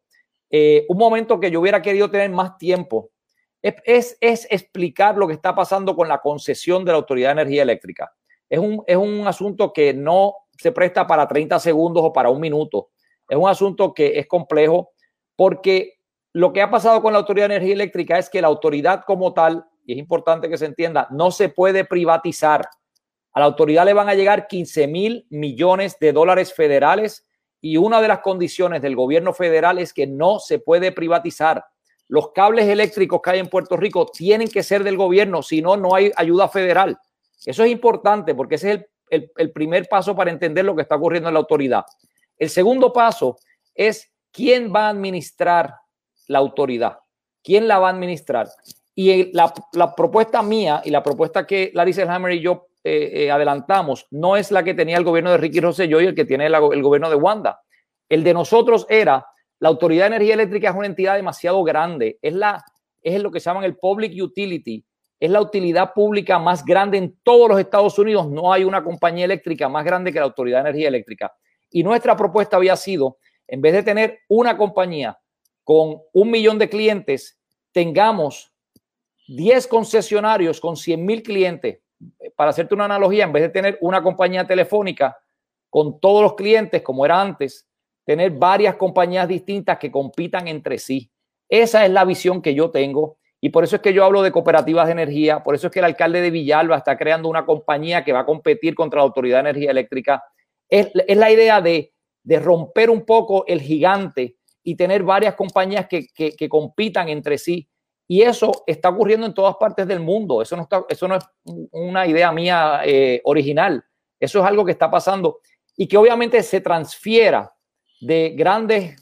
[SPEAKER 24] Eh, un momento que yo hubiera querido tener más tiempo es, es, explicar lo que está pasando con la concesión de la Autoridad de Energía Eléctrica. Es un, es un asunto que no se presta para 30 segundos o para un minuto. Es un asunto que es complejo porque lo que ha pasado con la Autoridad de Energía Eléctrica es que la autoridad como tal y es importante que se entienda, no se puede privatizar. A la autoridad le van a llegar 15 mil millones de dólares federales y una de las condiciones del gobierno federal es que no se puede privatizar. Los cables eléctricos que hay en Puerto Rico tienen que ser del gobierno, si no, no hay ayuda federal. Eso es importante porque ese es el, el primer paso para entender lo que está ocurriendo en la autoridad. El segundo paso es quién va a administrar la autoridad. ¿Quién la va a administrar? Y la, propuesta mía y la propuesta que Larry Hammer y yo eh, eh, adelantamos no es la que tenía el gobierno de Ricky Rosselló y el que tiene el gobierno de Wanda. El de nosotros era la Autoridad de Energía Eléctrica es una entidad demasiado grande. Es, la, es lo que llaman el Public Utility. Es la utilidad pública más grande en todos los Estados Unidos. No hay una compañía eléctrica más grande que la Autoridad de Energía Eléctrica. Y nuestra propuesta había sido, en vez de tener una compañía con un millón de clientes, tengamos 10 concesionarios con 100 mil clientes. Para hacerte una analogía, en vez de tener una compañía telefónica con todos los clientes como era antes, tener varias compañías distintas que compitan entre sí. Esa es la visión que yo tengo y por eso es que yo hablo de cooperativas de energía, por eso es que el alcalde de Villalba está creando una compañía que va a competir contra la Autoridad de Energía Eléctrica. Es, la idea de, romper un poco el gigante y tener varias compañías que, compitan entre sí y eso está ocurriendo en todas partes del mundo. Eso no, es una idea mía eh, original. Eso es algo que está pasando y que obviamente se transfiera de grandes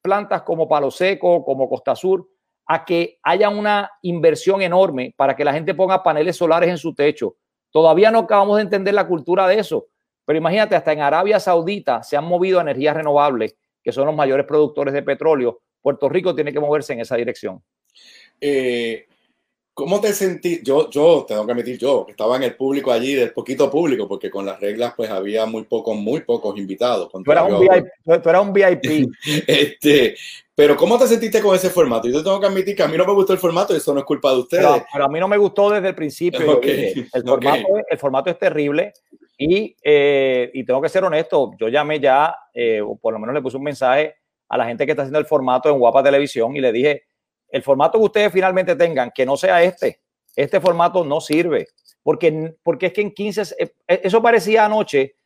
[SPEAKER 24] plantas como Palo Seco, como Costa Sur, a que haya una inversión enorme para que la gente ponga paneles solares en su techo. Todavía no acabamos de entender la cultura de eso, pero imagínate, hasta en Arabia Saudita se han movido energías renovables, que son los mayores productores de petróleo. Puerto Rico tiene que moverse en esa dirección.
[SPEAKER 23] Eh, ¿Cómo te sentí? Yo, yo, tengo que admitir, yo, estaba en el público allí, del poquito público, porque con las reglas, pues había muy pocos, muy pocos invitados.
[SPEAKER 24] Tú eras, un VIP, un VIP.
[SPEAKER 23] este, pero ¿cómo te sentiste con ese formato? Yo tengo que admitir que a mí no me gustó el formato y eso no es culpa de ustedes.
[SPEAKER 24] Pero, a mí no me gustó desde el principio. el, formato, el formato es terrible y, eh, y tengo que ser honesto, yo llamé ya, eh, o por lo menos le puse un mensaje a la gente que está haciendo el formato en Guapa Televisión y le dije, el formato que ustedes finalmente tengan, que no sea este, este formato no sirve, porque, porque es que en 15, eh, eh, eso parecía anoche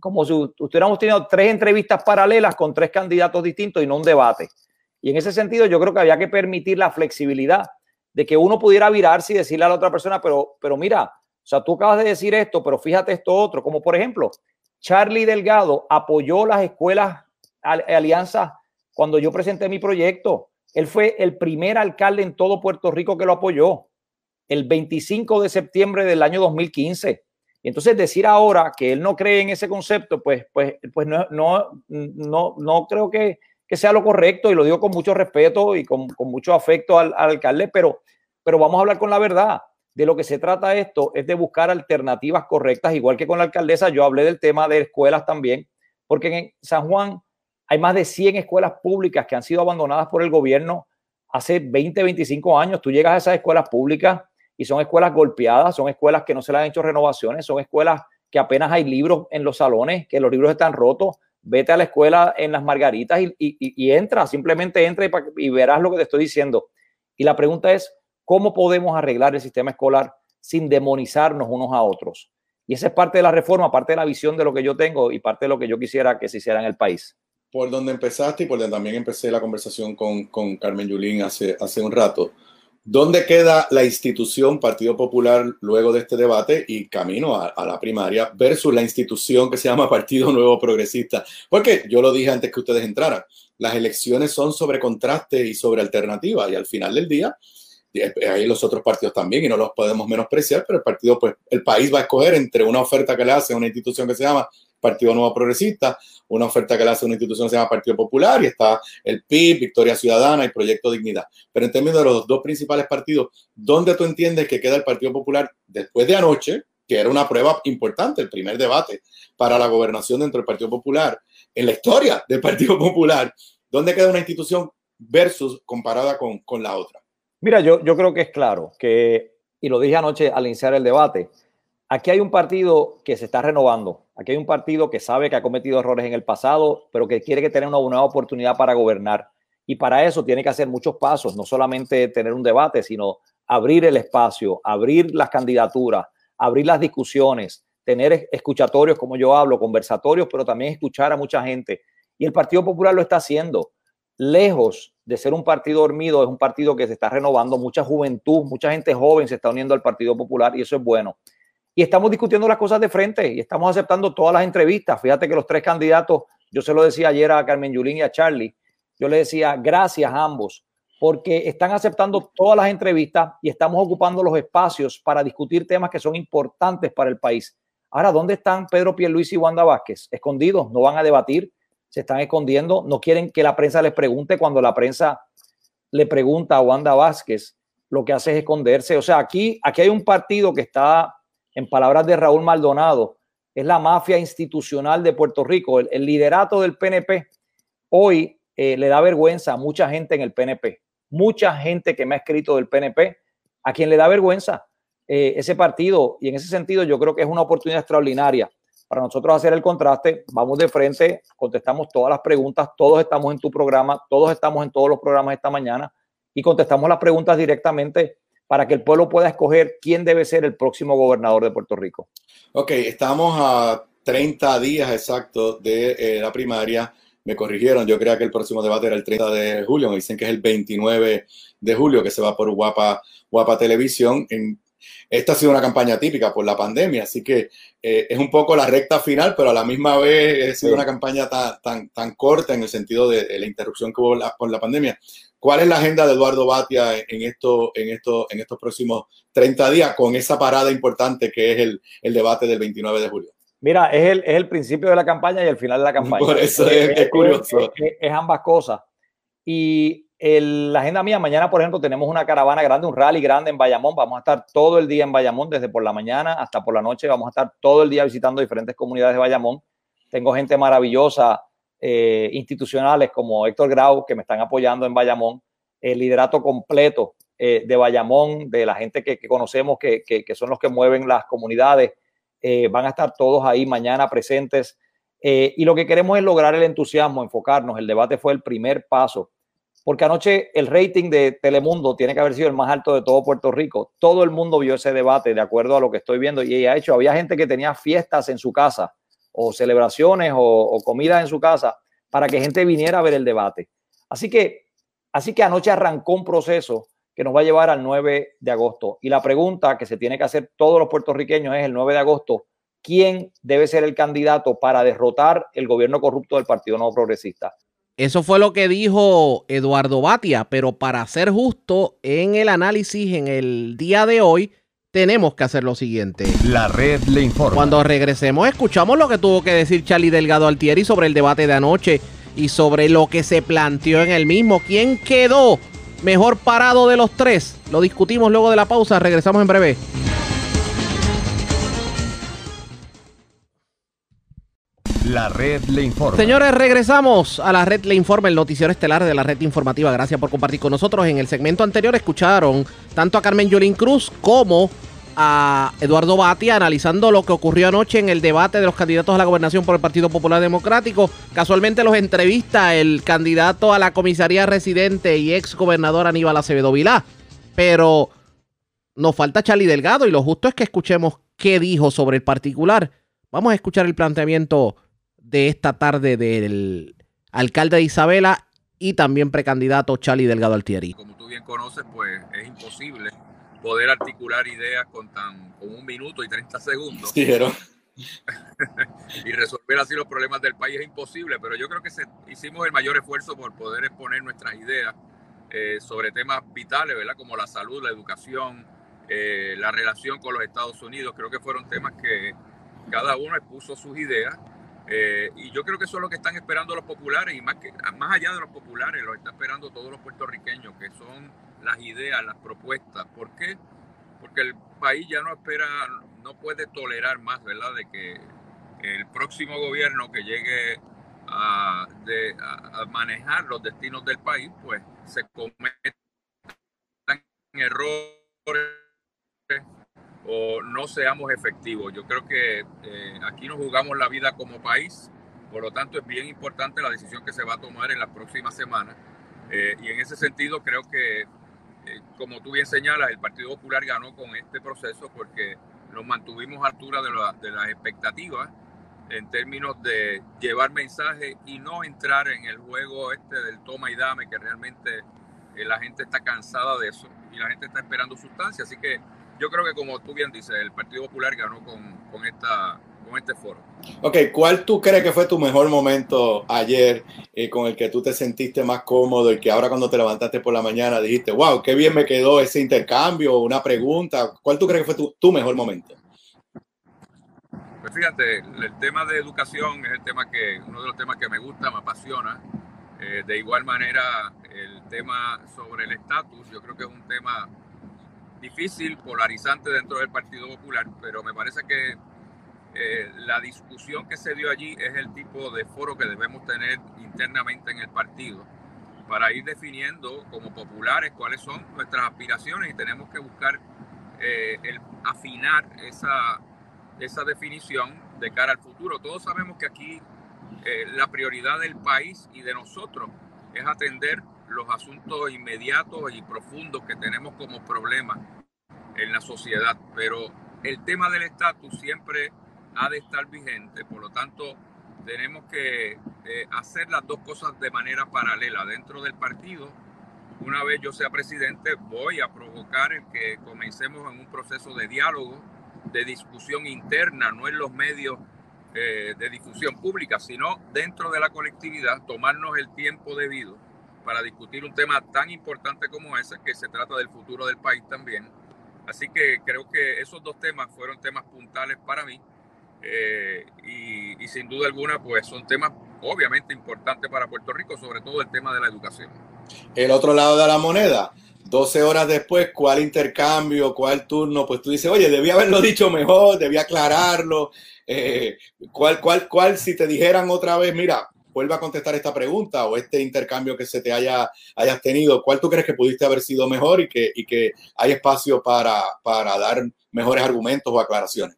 [SPEAKER 24] como si hubiéramos tenido tres entrevistas paralelas con tres candidatos distintos y no un debate. Y en ese sentido yo creo que había que permitir la flexibilidad de que uno pudiera virarse y decirle a la otra persona, pero, pero mira, o sea, tú acabas de decir esto, pero fíjate esto otro, como por ejemplo, Charlie Delgado apoyó las escuelas alianzas cuando yo presenté mi proyecto. Él fue el primer alcalde en todo Puerto Rico que lo apoyó el 25 de septiembre del año 2015. Y entonces decir ahora que él no cree en ese concepto, pues, pues, pues no, no, no, no creo que, que sea lo correcto y lo digo con mucho respeto y con, con mucho afecto al, al, alcalde, pero, pero vamos a hablar con la verdad. De lo que se trata esto es de buscar alternativas correctas, igual que con la alcaldesa, yo hablé del tema de escuelas también, porque en San Juan hay más de 100 escuelas públicas que han sido abandonadas por el gobierno hace 20, 25 años. Tú llegas a esas escuelas públicas y son escuelas golpeadas, son escuelas que no se le han hecho renovaciones, son escuelas que apenas hay libros en los salones, que los libros están rotos. Vete a la escuela en las Margaritas y, entra, simplemente entra y verás lo que te estoy diciendo. Y la pregunta es, ¿cómo podemos arreglar el sistema escolar sin demonizarnos unos a otros? Y esa es parte de la reforma, parte de la visión de lo que yo tengo y parte de lo que yo quisiera que se hiciera en el país.
[SPEAKER 23] Por donde empezaste y por donde también empecé la conversación con, con Carmen Yulín hace, hace un rato. ¿Dónde queda la institución Partido Popular luego de este debate y camino a, la primaria versus la institución que se llama Partido Nuevo Progresista? Porque yo lo dije antes que ustedes entraran, las elecciones son sobre contraste y sobre alternativa y al final del día eh, hay los otros partidos también y no los podemos menospreciar, pero el partido, pues el país va a escoger entre una oferta que le hace una institución que se llama Partido Nuevo Progresista, una oferta que le hace una institución que se llama Partido Popular y está el PIB, Victoria Ciudadana y Proyecto Dignidad. Pero en términos de los dos principales partidos, ¿dónde tú entiendes que queda el Partido Popular después de anoche, que era una prueba importante, el primer debate para la gobernación dentro del Partido Popular, en la historia del Partido Popular? ¿Dónde queda una institución versus comparada con, con la otra?
[SPEAKER 24] Mira, yo, yo creo que es claro que, y lo dije anoche al iniciar el debate, aquí hay un partido que se está renovando, aquí hay un partido que sabe que ha cometido errores en el pasado, pero que quiere que tener una nueva oportunidad para gobernar. Y para eso tiene que hacer muchos pasos, no solamente tener un debate, sino abrir el espacio, abrir las candidaturas, abrir las discusiones, tener es- escuchatorios como yo hablo, conversatorios, pero también escuchar a mucha gente. Y el Partido Popular lo está haciendo. Lejos de ser un partido dormido, es un partido que se está renovando, mucha juventud, mucha gente joven se está uniendo al Partido Popular y eso es bueno. Y estamos discutiendo las cosas de frente y estamos aceptando todas las entrevistas. Fíjate que los tres candidatos, yo se lo decía ayer a Carmen Yulín y a Charlie, yo le decía gracias a ambos porque están aceptando todas las entrevistas y estamos ocupando los espacios para discutir temas que son importantes para el país. Ahora, ¿dónde están Pedro Pierluisi y Wanda Vázquez? Escondidos, no van a debatir, se están escondiendo, no quieren que la prensa les pregunte cuando la prensa le pregunta a Wanda Vázquez, lo que hace es esconderse. O sea, aquí, aquí hay un partido que está, en palabras de Raúl Maldonado, es la mafia institucional de Puerto Rico. El, el liderato del PNP hoy eh, le da vergüenza a mucha gente en el PNP. Mucha gente que me ha escrito del PNP, a quien le da vergüenza eh, ese partido. Y en ese sentido yo creo que es una oportunidad extraordinaria para nosotros hacer el contraste. Vamos de frente, contestamos todas las preguntas, todos estamos en tu programa, todos estamos en todos los programas esta mañana y contestamos las preguntas directamente para que el pueblo pueda escoger quién debe ser el próximo gobernador de Puerto Rico.
[SPEAKER 23] Ok, estamos a 30 días exactos de eh, la primaria. Me corrigieron, yo creía que el próximo debate era el 30 de julio, me dicen que es el 29 de julio, que se va por Guapa, Guapa Televisión. En- esta ha sido una campaña típica por la pandemia, así que eh, es un poco la recta final, pero a la misma vez ha sido
[SPEAKER 24] Sí.
[SPEAKER 23] una campaña tan, tan, tan corta en el sentido de, de la interrupción que hubo la- por la pandemia. ¿Cuál es la agenda de Eduardo Batia en, esto, en, esto, en estos próximos 30 días con esa parada importante que es el, el debate del 29 de julio?
[SPEAKER 24] Mira, es el, es el principio de la campaña y el final de la campaña.
[SPEAKER 23] Por eso es- es curioso.
[SPEAKER 24] Es ambas cosas. Y el- la agenda mía, mañana, por ejemplo, tenemos una caravana grande, un rally grande en Bayamón. Vamos a estar todo el día en Bayamón, desde por la mañana hasta por la noche. Vamos a estar todo el día visitando diferentes comunidades de Bayamón. Tengo gente maravillosa, eh, institucionales como Héctor Grau, que me están apoyando en Bayamón. El liderato completo eh, de Bayamón, de la gente que, conocemos, que, que- son los que mueven las comunidades. Eh, van a estar todos ahí mañana presentes. Y lo que queremos es lograr el entusiasmo, enfocarnos. El debate fue el primer paso. Porque anoche el rating de Telemundo tiene que haber sido el más alto de todo Puerto Rico. Todo el mundo vio ese debate, de acuerdo a lo que estoy viendo. Y de hecho, había gente que tenía fiestas en su casa, o celebraciones, o, o comidas en su casa, para que gente viniera a ver el debate. Así que, así que anoche arrancó un proceso que nos va a llevar al 9 de agosto. Y la pregunta que se tiene que hacer todos los puertorriqueños es el 9 de agosto, ¿quién debe ser el candidato para derrotar el gobierno corrupto del Partido Nuevo Progresista?
[SPEAKER 2] Eso fue lo que dijo Eduardo Batia, pero para ser justo en el análisis en el día de hoy, tenemos que hacer lo siguiente.
[SPEAKER 1] La red le informa.
[SPEAKER 2] Cuando regresemos, escuchamos lo que tuvo que decir Charlie Delgado Altieri sobre el debate de anoche y sobre lo que se planteó en el mismo. ¿Quién quedó mejor parado de los tres? Lo discutimos luego de la pausa. Regresamos en breve.
[SPEAKER 1] La red le informa.
[SPEAKER 2] Señores, regresamos a la red Le Informa, el noticiero estelar de la red informativa. Gracias por compartir con nosotros. En el segmento anterior escucharon tanto a Carmen Yolín Cruz como a Eduardo Batia analizando lo que ocurrió anoche en el debate de los candidatos a la gobernación por el Partido Popular Democrático. Casualmente los entrevista el candidato a la comisaría residente y ex gobernador Aníbal Acevedo Vilá. Pero nos falta Charlie Delgado y lo justo es que escuchemos qué dijo sobre el particular. Vamos a escuchar el planteamiento de esta tarde del alcalde de Isabela y también precandidato Charlie Delgado Altieri.
[SPEAKER 25] Como tú bien conoces, pues es imposible poder articular ideas con tan con un minuto y 30 segundos.
[SPEAKER 23] Sí, pero...
[SPEAKER 25] y resolver así los problemas del país es imposible, pero yo creo que se, hicimos el mayor esfuerzo por poder exponer nuestras ideas eh, sobre temas vitales, ¿verdad? Como la salud, la educación, eh, la relación con los Estados Unidos. Creo que fueron temas que cada uno expuso sus ideas. Eh, y yo creo que eso es lo que están esperando los populares y más, que, más allá de los populares, lo están esperando todos los puertorriqueños, que son las ideas, las propuestas. ¿Por qué? Porque el país ya no espera, no puede tolerar más, ¿verdad? De que el próximo gobierno que llegue a, a manejar los destinos del país, pues se cometan errores o no seamos efectivos. Yo creo que eh, aquí nos jugamos la vida como país, por lo tanto es bien importante la decisión que se va a tomar en las próximas semanas. Eh, y en ese sentido creo que, eh, como tú bien señalas, el Partido Popular ganó con este proceso porque nos mantuvimos a altura de, las expectativas en términos de llevar mensajes y no entrar en el juego este del toma y dame, que realmente la gente está cansada de eso y la gente está esperando sustancia. Así que yo creo que como tú bien dices, el Partido Popular ganó con, con, esta, con este foro.
[SPEAKER 23] Ok, ¿cuál tú crees que fue tu mejor momento ayer eh, con el que tú te sentiste más cómodo y que ahora cuando te levantaste por la mañana dijiste, wow, qué bien me quedó ese intercambio, una pregunta? ¿Cuál tú crees que fue tu, tu mejor momento?
[SPEAKER 25] Pues fíjate, el tema de educación es el tema que, uno de los temas que me gusta, me apasiona. Eh, de igual manera, el tema sobre el estatus, yo creo que es un tema difícil, polarizante dentro del Partido Popular, pero me parece que eh, la discusión que se dio allí es el tipo de foro que debemos tener internamente en el partido para ir definiendo como populares cuáles son nuestras aspiraciones y tenemos que buscar eh, afinar esa, esa definición de cara al futuro. Todos sabemos que aquí eh, la prioridad del país y de nosotros es atender los asuntos inmediatos y profundos que tenemos como problemas en la sociedad, pero el tema del estatus siempre ha de estar vigente, por lo tanto tenemos que eh, hacer las dos cosas de manera paralela dentro del partido. Una vez yo sea presidente, voy a provocar el que comencemos en un proceso de diálogo, de discusión interna, no en los medios eh, de difusión pública, sino dentro de la colectividad, tomarnos el tiempo debido para discutir un tema tan importante como ese, que se trata del futuro del país también. Así que creo que esos dos temas fueron temas puntales para mí eh, y, sin duda alguna pues son temas obviamente importantes para Puerto Rico, sobre todo el tema de la educación.
[SPEAKER 23] El otro lado de la moneda, 12 horas después, ¿cuál intercambio, cuál turno? Pues tú dices, oye, debía haberlo dicho mejor, debía aclararlo. Eh, ¿cuál, cuál, cuál, si te dijeran otra vez, mira, vuelva a contestar esta pregunta o este intercambio que se te haya hayas tenido, ¿cuál tú crees que pudiste haber sido mejor y que, y que hay espacio para, para dar mejores argumentos o aclaraciones?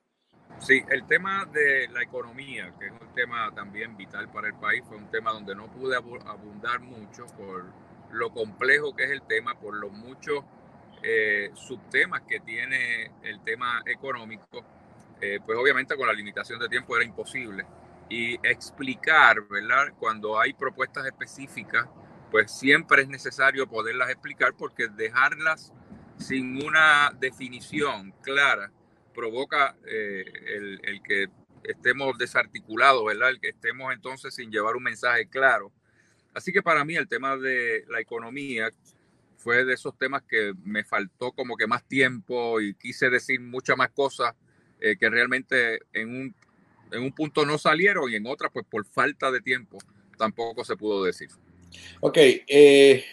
[SPEAKER 25] Sí, el tema de la economía, que es un tema también vital para el país, fue un tema donde no pude abundar mucho por lo complejo que es el tema, por los muchos eh, subtemas que tiene el tema económico. Eh, pues obviamente con la limitación de tiempo era imposible y explicar, ¿verdad? Cuando hay propuestas específicas, pues siempre es necesario poderlas explicar porque dejarlas sin una definición clara provoca eh, el, que estemos desarticulados, ¿verdad? El que estemos entonces sin llevar un mensaje claro. Así que para mí el tema de la economía fue de esos temas que me faltó como que más tiempo y quise decir muchas más cosas eh, que realmente en un en un punto no salieron y en otra, pues por falta de tiempo, tampoco se pudo decir.
[SPEAKER 23] Ok, eh,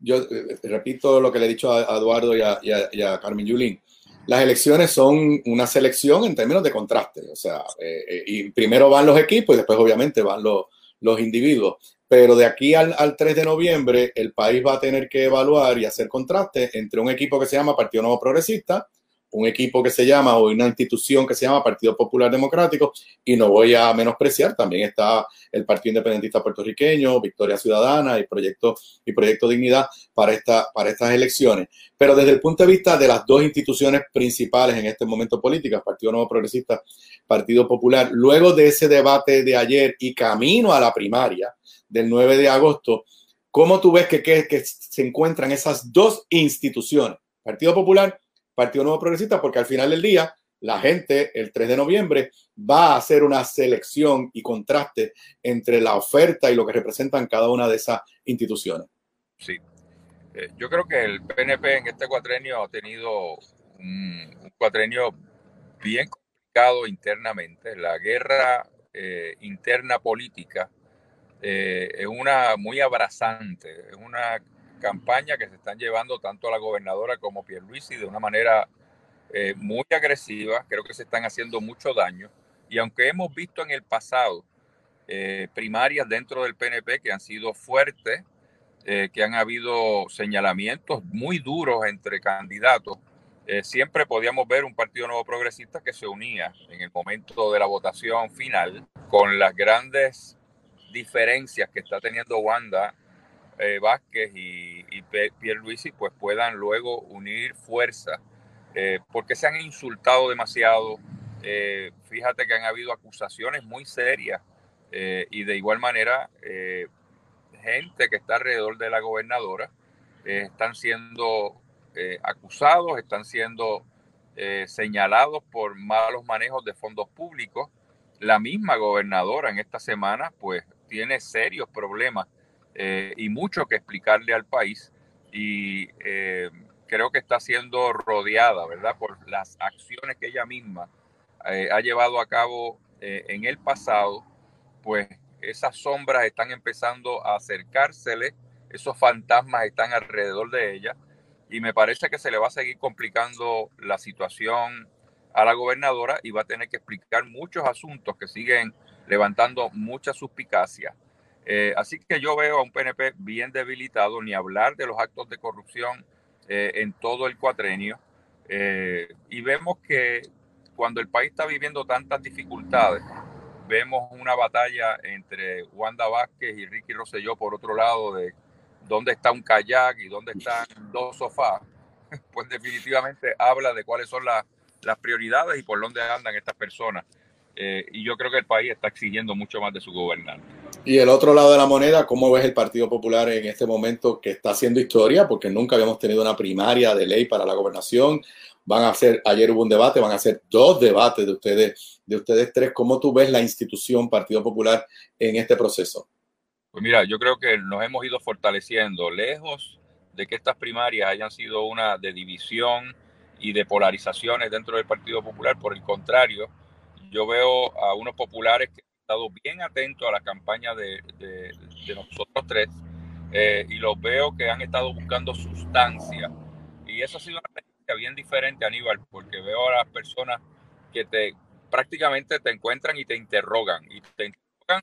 [SPEAKER 23] yo eh, repito lo que le he dicho a, Eduardo y a, Carmen Yulín. Las elecciones son una selección en términos de contraste, o sea, eh, y primero van los equipos y después obviamente van los, los individuos. Pero de aquí al, al, 3 de noviembre, el país va a tener que evaluar y hacer contraste entre un equipo que se llama Partido Nuevo Progresista, un equipo que se llama o una institución que se llama Partido Popular Democrático y no voy a menospreciar, también está el Partido Independentista Puertorriqueño, Victoria Ciudadana y Proyecto, y Proyecto Dignidad para, esta, para estas elecciones. Pero desde el punto de vista de las dos instituciones principales en este momento políticas, Partido Nuevo Progresista, Partido Popular, luego de ese debate de ayer y camino a la primaria del 9 de agosto, ¿cómo tú ves que, que, que se encuentran esas dos instituciones? Partido Popular Partido Nuevo Progresista, porque al final del día la gente el 3 de noviembre va a hacer una selección y contraste entre la oferta y lo que representan cada una de esas instituciones.
[SPEAKER 25] Sí. Eh, yo creo que el PNP en este cuatrenio ha tenido un, un cuatrenio bien complicado internamente. La guerra eh, interna política eh, es una muy abrazante, es una campaña que se están llevando tanto a la gobernadora como Pierluisi de una manera eh, muy agresiva. Creo que se están haciendo mucho daño. Y aunque hemos visto en el pasado eh, primarias dentro del PNP que han sido fuertes, eh, que han habido señalamientos muy duros entre candidatos, siempre podíamos ver un Partido Nuevo Progresista que se unía en el momento de la votación final con las grandes diferencias que está teniendo Wanda eh, Vázquez y, y pues puedan luego unir fuerza, eh, porque se han insultado demasiado. Eh, fíjate que han habido acusaciones muy serias y de igual manera gente que está alrededor de la gobernadora están siendo acusados, están siendo señalados por malos manejos de fondos públicos. La misma gobernadora en esta semana pues tiene serios problemas eh, y mucho que explicarle al país y eh, creo que está siendo rodeada, ¿verdad? Por las acciones que ella misma eh, ha llevado a cabo en el pasado, pues esas sombras están empezando a acercársele, esos fantasmas están alrededor de ella y me parece que se le va a seguir complicando la situación a la gobernadora y va a tener que explicar muchos asuntos que siguen levantando mucha suspicacia. Eh, así que yo veo a un PNP bien debilitado, ni hablar de los actos de corrupción eh, en todo el cuatrenio. Eh, y vemos que cuando el país está viviendo tantas dificultades, vemos una batalla entre Wanda Vázquez y Ricky Rosselló por otro lado de dónde está un kayak y dónde están dos sofás, pues definitivamente habla de cuáles son las prioridades y por dónde andan estas personas. y yo creo que el país está exigiendo mucho más de su gobernante.
[SPEAKER 23] Y el otro lado de la moneda, ¿cómo ves el Partido Popular en este momento que está haciendo historia? Porque nunca habíamos tenido una primaria de ley para la gobernación. Van a hacer, ayer hubo un debate, van a hacer dos debates de ustedes, de ustedes tres. ¿Cómo tú ves la institución Partido Popular en este proceso?
[SPEAKER 25] Pues mira, yo creo que nos hemos ido fortaleciendo, lejos de que estas primarias hayan sido una de división y de polarizaciones dentro del Partido Popular. Por el contrario, yo veo a unos populares que estado bien atento a la campaña de, de, nosotros tres eh, y los veo que han estado buscando sustancia. Y eso ha sido una experiencia bien diferente, Aníbal, porque veo a las personas que te prácticamente te encuentran y te interrogan, y te interrogan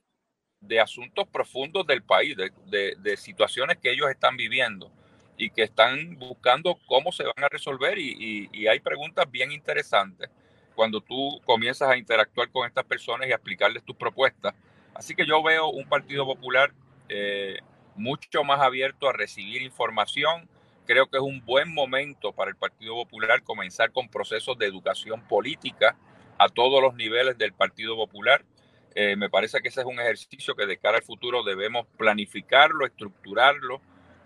[SPEAKER 25] de asuntos profundos del país, de, de, de situaciones que ellos están viviendo y que están buscando cómo se van a resolver y, y, y hay preguntas bien interesantes cuando tú comienzas a interactuar con estas personas y a explicarles tus propuestas. Así que yo veo un Partido Popular eh, mucho más abierto a recibir información. Creo que es un buen momento para el Partido Popular comenzar con procesos de educación política a todos los niveles del Partido Popular. Eh, me parece que ese es un ejercicio que de cara al futuro debemos planificarlo, estructurarlo,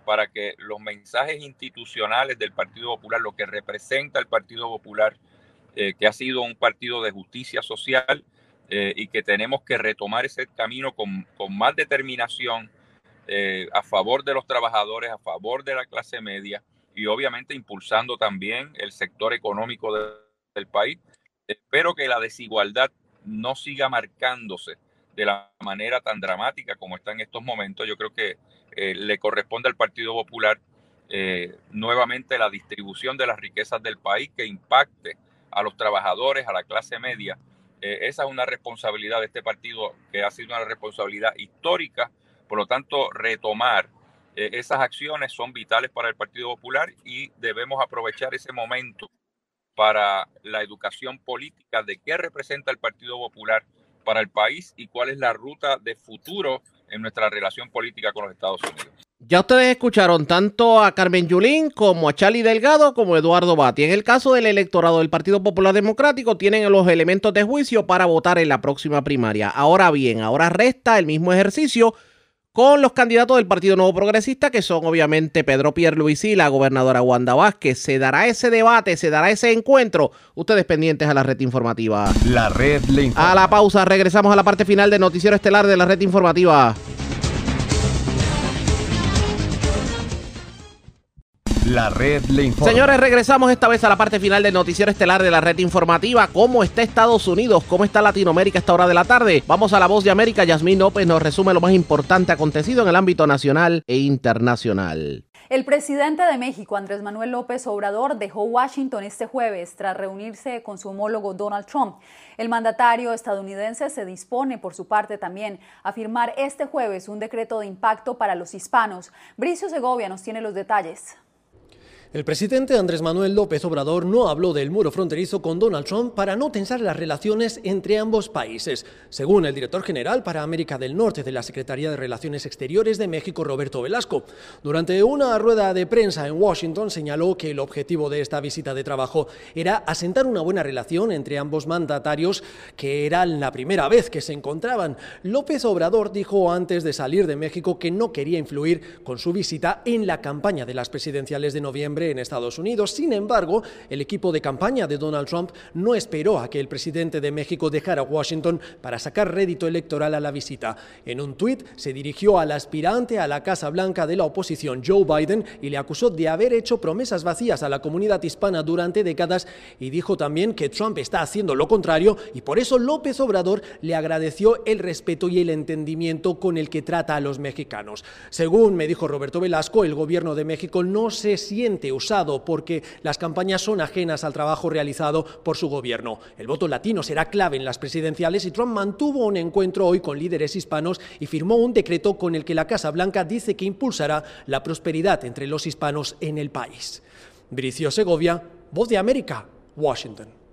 [SPEAKER 25] para que los mensajes institucionales del Partido Popular, lo que representa el Partido Popular, eh, que ha sido un partido de justicia social eh, y que tenemos que retomar ese camino con, con más determinación eh, a favor de los trabajadores, a favor de la clase media y obviamente impulsando también el sector económico del país. Espero que la desigualdad no siga marcándose de la manera tan dramática como está en estos momentos. Yo creo que le corresponde al Partido Popular nuevamente la distribución de las riquezas del país que impacte a los trabajadores, a la clase media. Eh, esa es una responsabilidad de este partido que ha sido una responsabilidad histórica. Por lo tanto, retomar eh, esas acciones son vitales para el Partido Popular y debemos aprovechar ese momento para la educación política de qué representa el Partido Popular para el país y cuál es la ruta de futuro en nuestra relación política con los Estados Unidos.
[SPEAKER 2] Ya ustedes escucharon tanto a Carmen Yulín como a Charlie Delgado como a Eduardo Bati. En el caso del electorado del Partido Popular Democrático, tienen los elementos de juicio para votar en la próxima primaria. Ahora bien, ahora resta el mismo ejercicio con los candidatos del Partido Nuevo Progresista, que son obviamente Pedro Pierluisi y la gobernadora Wanda Vázquez. ¿Se dará ese debate, se dará ese encuentro? Ustedes pendientes a la red informativa.
[SPEAKER 1] La red le informa.
[SPEAKER 2] A la pausa, regresamos a la parte final del noticiero estelar de la red informativa.
[SPEAKER 1] La red le informa.
[SPEAKER 2] Señores, regresamos esta vez a la parte final del noticiero estelar de la red informativa. ¿Cómo está Estados Unidos? ¿Cómo está Latinoamérica a esta hora de la tarde? Vamos a la voz de América. Yasmín López nos resume lo más importante acontecido en el ámbito nacional e internacional.
[SPEAKER 26] El presidente de México, Andrés Manuel López Obrador, dejó Washington este jueves tras reunirse con su homólogo Donald Trump. El mandatario estadounidense se dispone, por su parte, también a firmar este jueves un decreto de impacto para los hispanos. Bricio Segovia nos tiene los detalles.
[SPEAKER 27] El presidente Andrés Manuel López Obrador no habló del muro fronterizo con Donald Trump para no tensar las relaciones entre ambos países. Según el director general para América del Norte de la Secretaría de Relaciones Exteriores de México, Roberto Velasco, durante una rueda de prensa en Washington señaló que el objetivo de esta visita de trabajo era asentar una buena relación entre ambos mandatarios, que era la primera vez que se encontraban. López Obrador dijo antes de salir de México que no quería influir con su visita en la campaña de las presidenciales de noviembre en Estados Unidos. Sin embargo, el equipo de campaña de Donald Trump no esperó a que el presidente de México dejara Washington para sacar rédito electoral a la visita. En un tuit se dirigió al aspirante a la Casa Blanca de la oposición, Joe Biden, y le acusó de haber hecho promesas vacías a la comunidad hispana durante décadas y dijo también que Trump está haciendo lo contrario y por eso López Obrador le agradeció el respeto y el entendimiento con el que trata a los mexicanos. Según me dijo Roberto Velasco, el gobierno de México no se siente usado porque las campañas son ajenas al trabajo realizado por su gobierno. El voto latino será clave en las presidenciales y Trump mantuvo un encuentro hoy con líderes hispanos y firmó un decreto con el que la Casa Blanca dice que impulsará la prosperidad entre los hispanos en el país. Bricio Segovia, Voz de América, Washington.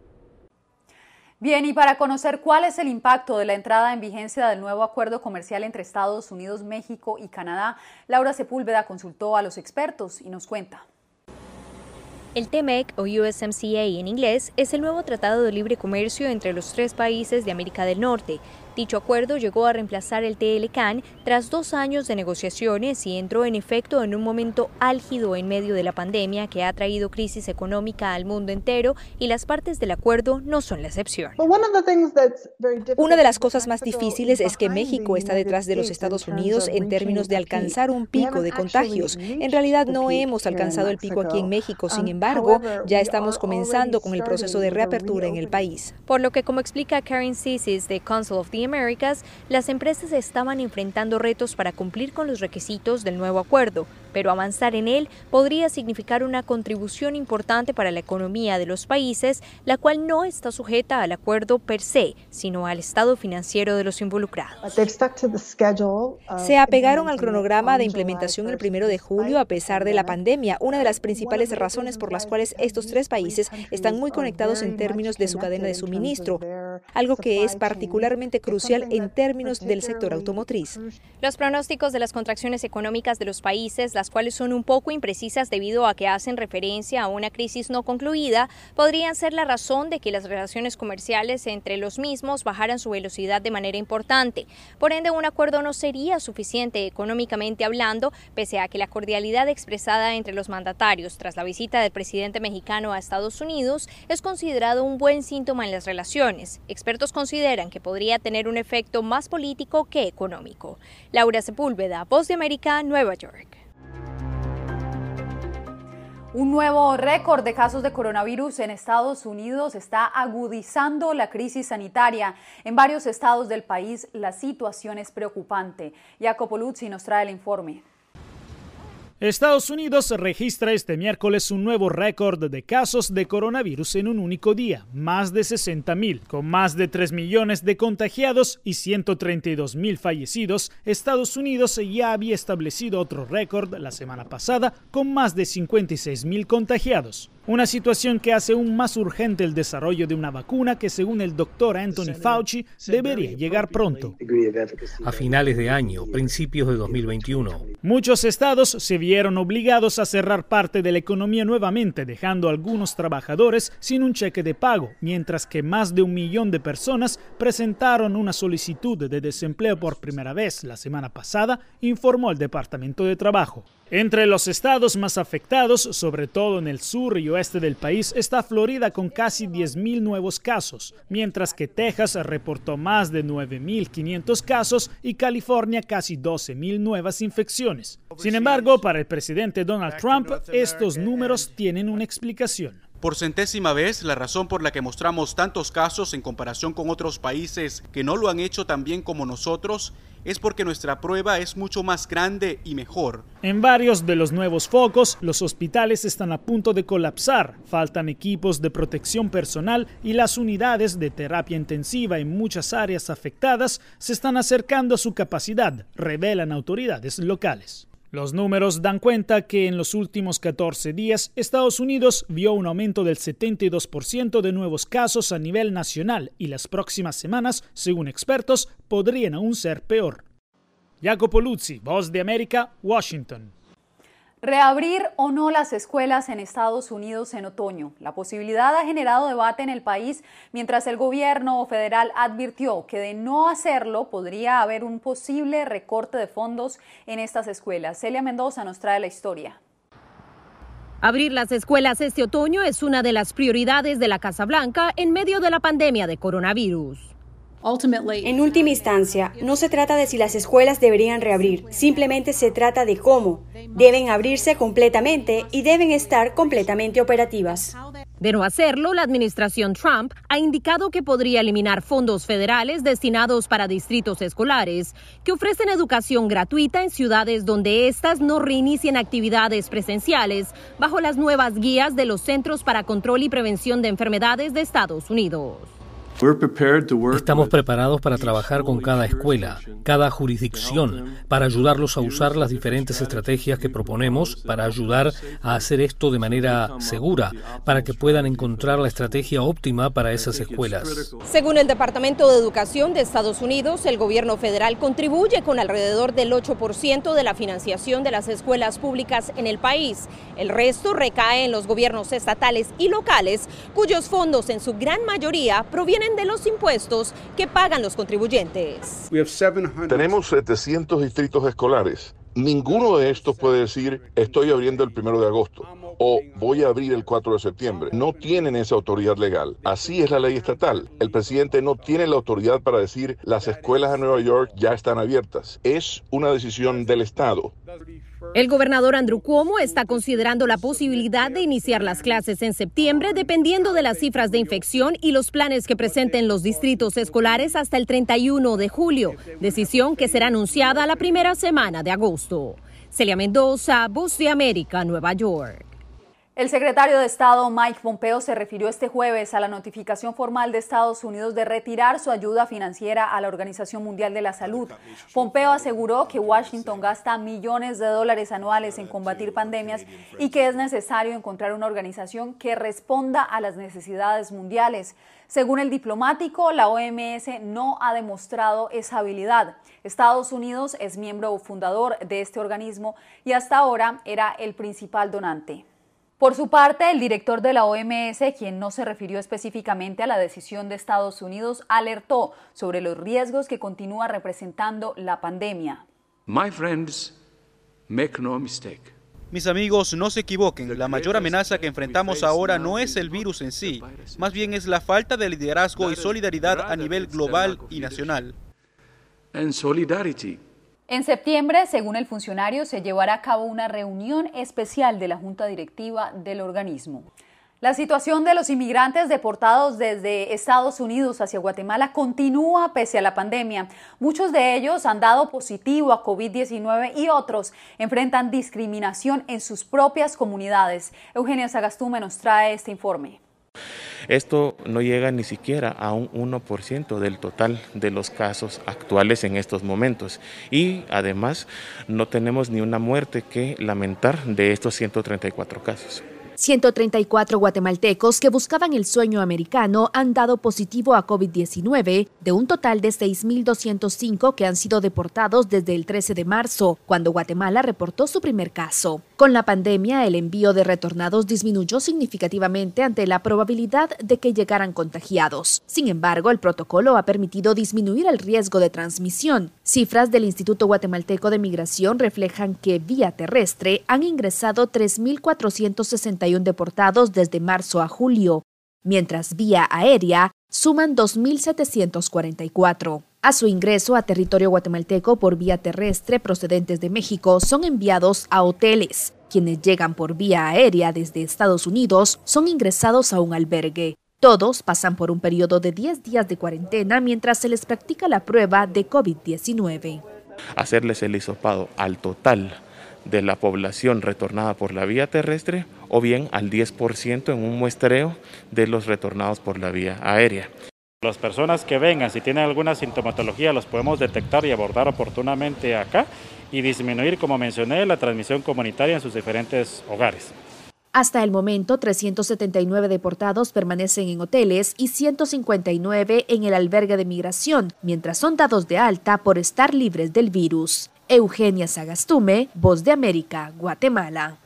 [SPEAKER 26] Bien, y para conocer cuál es el impacto de la entrada en vigencia del nuevo acuerdo comercial entre Estados Unidos, México y Canadá, Laura Sepúlveda consultó a los expertos y nos cuenta.
[SPEAKER 28] El TMEC o USMCA en inglés es el nuevo tratado de libre comercio entre los tres países de América del Norte. Dicho acuerdo llegó a reemplazar el TLCAN tras dos años de negociaciones y entró en efecto en un momento álgido en medio de la pandemia que ha traído crisis económica al mundo entero y las partes del acuerdo no son la excepción.
[SPEAKER 29] Una de las cosas más difíciles es que México está detrás de los Estados Unidos en términos de alcanzar un pico de contagios. En realidad no hemos alcanzado el pico aquí en México, sin embargo, ya estamos comenzando con el proceso de reapertura en el país.
[SPEAKER 28] Por lo que, como explica Karen Cisis de Council of the Americas, las empresas estaban enfrentando retos para cumplir con los requisitos del nuevo acuerdo, pero avanzar en él podría significar una contribución importante para la economía de los países, la cual no está sujeta al acuerdo per se, sino al estado financiero de los involucrados.
[SPEAKER 29] Se apegaron al cronograma de implementación el primero de julio a pesar de la pandemia, una de las principales razones por las cuales estos tres países están muy conectados en términos de su cadena de suministro, algo que es particularmente crucial en términos del sector automotriz.
[SPEAKER 28] Los pronósticos de las contracciones económicas de los países, las cuales son un poco imprecisas debido a que hacen referencia a una crisis no concluida, podrían ser la razón de que las relaciones comerciales entre los mismos bajaran su velocidad de manera importante. Por ende, un acuerdo no sería suficiente económicamente hablando, pese a que la cordialidad expresada entre los mandatarios tras la visita del presidente mexicano a Estados Unidos es considerado un buen síntoma en las relaciones. Expertos consideran que podría tener un efecto más político que económico. Laura Sepúlveda, Voz de América, Nueva York.
[SPEAKER 26] Un nuevo récord de casos de coronavirus en Estados Unidos está agudizando la crisis sanitaria. En varios estados del país la situación es preocupante. Jacopo Luzzi nos trae el informe.
[SPEAKER 30] Estados Unidos registra este miércoles un nuevo récord de casos de coronavirus en un único día, más de 60 mil. Con más de 3 millones de contagiados y 132 mil fallecidos, Estados Unidos ya había establecido otro récord la semana pasada con más de 56 mil contagiados. Una situación que hace aún más urgente el desarrollo de una vacuna que según el doctor Anthony Fauci debería llegar pronto.
[SPEAKER 18] A finales de año, principios de 2021.
[SPEAKER 30] Muchos estados se vieron obligados a cerrar parte de la economía nuevamente, dejando a algunos trabajadores sin un cheque de pago, mientras que más de un millón de personas presentaron una solicitud de desempleo por primera vez la semana pasada, informó el Departamento de Trabajo. Entre los estados más afectados, sobre todo en el sur y oeste del país, está Florida con casi 10.000 nuevos casos, mientras que Texas reportó más de 9.500 casos y California casi 12.000 nuevas infecciones. Sin embargo, para el presidente Donald Trump, estos números tienen una explicación.
[SPEAKER 31] Por centésima vez, la razón por la que mostramos tantos casos en comparación con otros países que no lo han hecho tan bien como nosotros es porque nuestra prueba es mucho más grande y mejor.
[SPEAKER 30] En varios de los nuevos focos, los hospitales están a punto de colapsar, faltan equipos de protección personal y las unidades de terapia intensiva en muchas áreas afectadas se están acercando a su capacidad, revelan autoridades locales. Los números dan cuenta que en los últimos 14 días Estados Unidos vio un aumento del 72% de nuevos casos a nivel nacional y las próximas semanas, según expertos, podrían aún ser peor. Jacopo Luzzi, Voz de América, Washington.
[SPEAKER 26] Reabrir o no las escuelas en Estados Unidos en otoño. La posibilidad ha generado debate en el país mientras el gobierno federal advirtió que de no hacerlo podría haber un posible recorte de fondos en estas escuelas. Celia Mendoza nos trae la historia.
[SPEAKER 19] Abrir las escuelas este otoño es una de las prioridades de la Casa Blanca en medio de la pandemia de coronavirus.
[SPEAKER 32] En última instancia, no se trata de si las escuelas deberían reabrir, simplemente se trata de cómo. Deben abrirse completamente y deben estar completamente operativas.
[SPEAKER 19] De no hacerlo, la administración Trump ha indicado que podría eliminar fondos federales destinados para distritos escolares que ofrecen educación gratuita en ciudades donde éstas no reinicien actividades presenciales bajo las nuevas guías de los Centros para Control y Prevención de Enfermedades de Estados Unidos.
[SPEAKER 18] Estamos preparados para trabajar con cada escuela, cada jurisdicción, para ayudarlos a usar las diferentes estrategias que proponemos, para ayudar a hacer esto de manera segura, para que puedan encontrar la estrategia óptima para esas escuelas.
[SPEAKER 19] Según el Departamento de Educación de Estados Unidos, el gobierno federal contribuye con alrededor del 8% de la financiación de las escuelas públicas en el país. El resto recae en los gobiernos estatales y locales, cuyos fondos en su gran mayoría provienen de los impuestos que pagan los contribuyentes.
[SPEAKER 33] Tenemos 700 distritos escolares. Ninguno de estos puede decir estoy abriendo el primero de agosto o voy a abrir el 4 de septiembre. No tienen esa autoridad legal. Así es la ley estatal. El presidente no tiene la autoridad para decir las escuelas de Nueva York ya están abiertas. Es una decisión del Estado.
[SPEAKER 19] El gobernador Andrew Cuomo está considerando la posibilidad de iniciar las clases en septiembre dependiendo de las cifras de infección y los planes que presenten los distritos escolares hasta el 31 de julio, decisión que será anunciada la primera semana de agosto. Celia Mendoza, Voz de América, Nueva York.
[SPEAKER 26] El secretario de Estado Mike Pompeo se refirió este jueves a la notificación formal de Estados Unidos de retirar su ayuda financiera a la Organización Mundial de la Salud. Pompeo aseguró que Washington gasta millones de dólares anuales en combatir pandemias y que es necesario encontrar una organización que responda a las necesidades mundiales. Según el diplomático, la OMS no ha demostrado esa habilidad. Estados Unidos es miembro fundador de este organismo y hasta ahora era el principal donante. Por su parte, el director de la OMS, quien no se refirió específicamente a la decisión de Estados Unidos, alertó sobre los riesgos que continúa representando la pandemia.
[SPEAKER 31] Mis amigos, no se equivoquen, la mayor amenaza que enfrentamos ahora no es el virus en sí, más bien es la falta de liderazgo y solidaridad a nivel global y nacional.
[SPEAKER 26] En septiembre, según el funcionario, se llevará a cabo una reunión especial de la Junta Directiva del organismo. La situación de los inmigrantes deportados desde Estados Unidos hacia Guatemala continúa pese a la pandemia. Muchos de ellos han dado positivo a COVID-19 y otros enfrentan discriminación en sus propias comunidades. Eugenia Sagastume nos trae este informe.
[SPEAKER 34] Esto no llega ni siquiera a un 1% del total de los casos actuales en estos momentos. Y además no tenemos ni una muerte que lamentar de estos 134 casos.
[SPEAKER 29] 134 guatemaltecos que buscaban el sueño americano han dado positivo a COVID-19, de un total de 6.205 que han sido deportados desde el 13 de marzo, cuando Guatemala reportó su primer caso. Con la pandemia, el envío de retornados disminuyó significativamente ante la probabilidad de que llegaran contagiados. Sin embargo, el protocolo ha permitido disminuir el riesgo de transmisión. Cifras del Instituto Guatemalteco de Migración reflejan que vía terrestre han ingresado 3.461 deportados desde marzo a julio, mientras vía aérea suman 2.744. A su ingreso a territorio guatemalteco por vía terrestre procedentes de México son enviados a hoteles. Quienes llegan por vía aérea desde Estados Unidos son ingresados a un albergue. Todos pasan por un periodo de 10 días de cuarentena mientras se les practica la prueba de COVID-19.
[SPEAKER 34] Hacerles el hisopado al total de la población retornada por la vía terrestre o bien al 10% en un muestreo de los retornados por la vía aérea.
[SPEAKER 35] Las personas que vengan, si tienen alguna sintomatología, los podemos detectar y abordar oportunamente acá y disminuir, como mencioné, la transmisión comunitaria en sus diferentes hogares.
[SPEAKER 29] Hasta el momento, 379 deportados permanecen en hoteles y 159 en el albergue de migración, mientras son dados de alta por estar libres del virus. Eugenia Sagastume, Voz de América, Guatemala.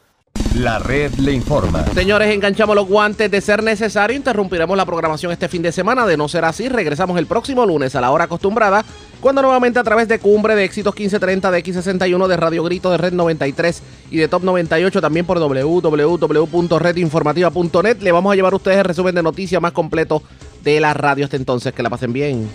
[SPEAKER 1] La red le informa.
[SPEAKER 2] Señores, enganchamos los guantes de ser necesario. Interrumpiremos la programación este fin de semana. De no ser así, regresamos el próximo lunes a la hora acostumbrada, cuando nuevamente a través de Cumbre de Éxitos 1530 de X61 de Radio Grito de Red 93 y de Top 98 también por www.redinformativa.net le vamos a llevar a ustedes el resumen de noticias más completo de la radio hasta entonces. Que la pasen bien.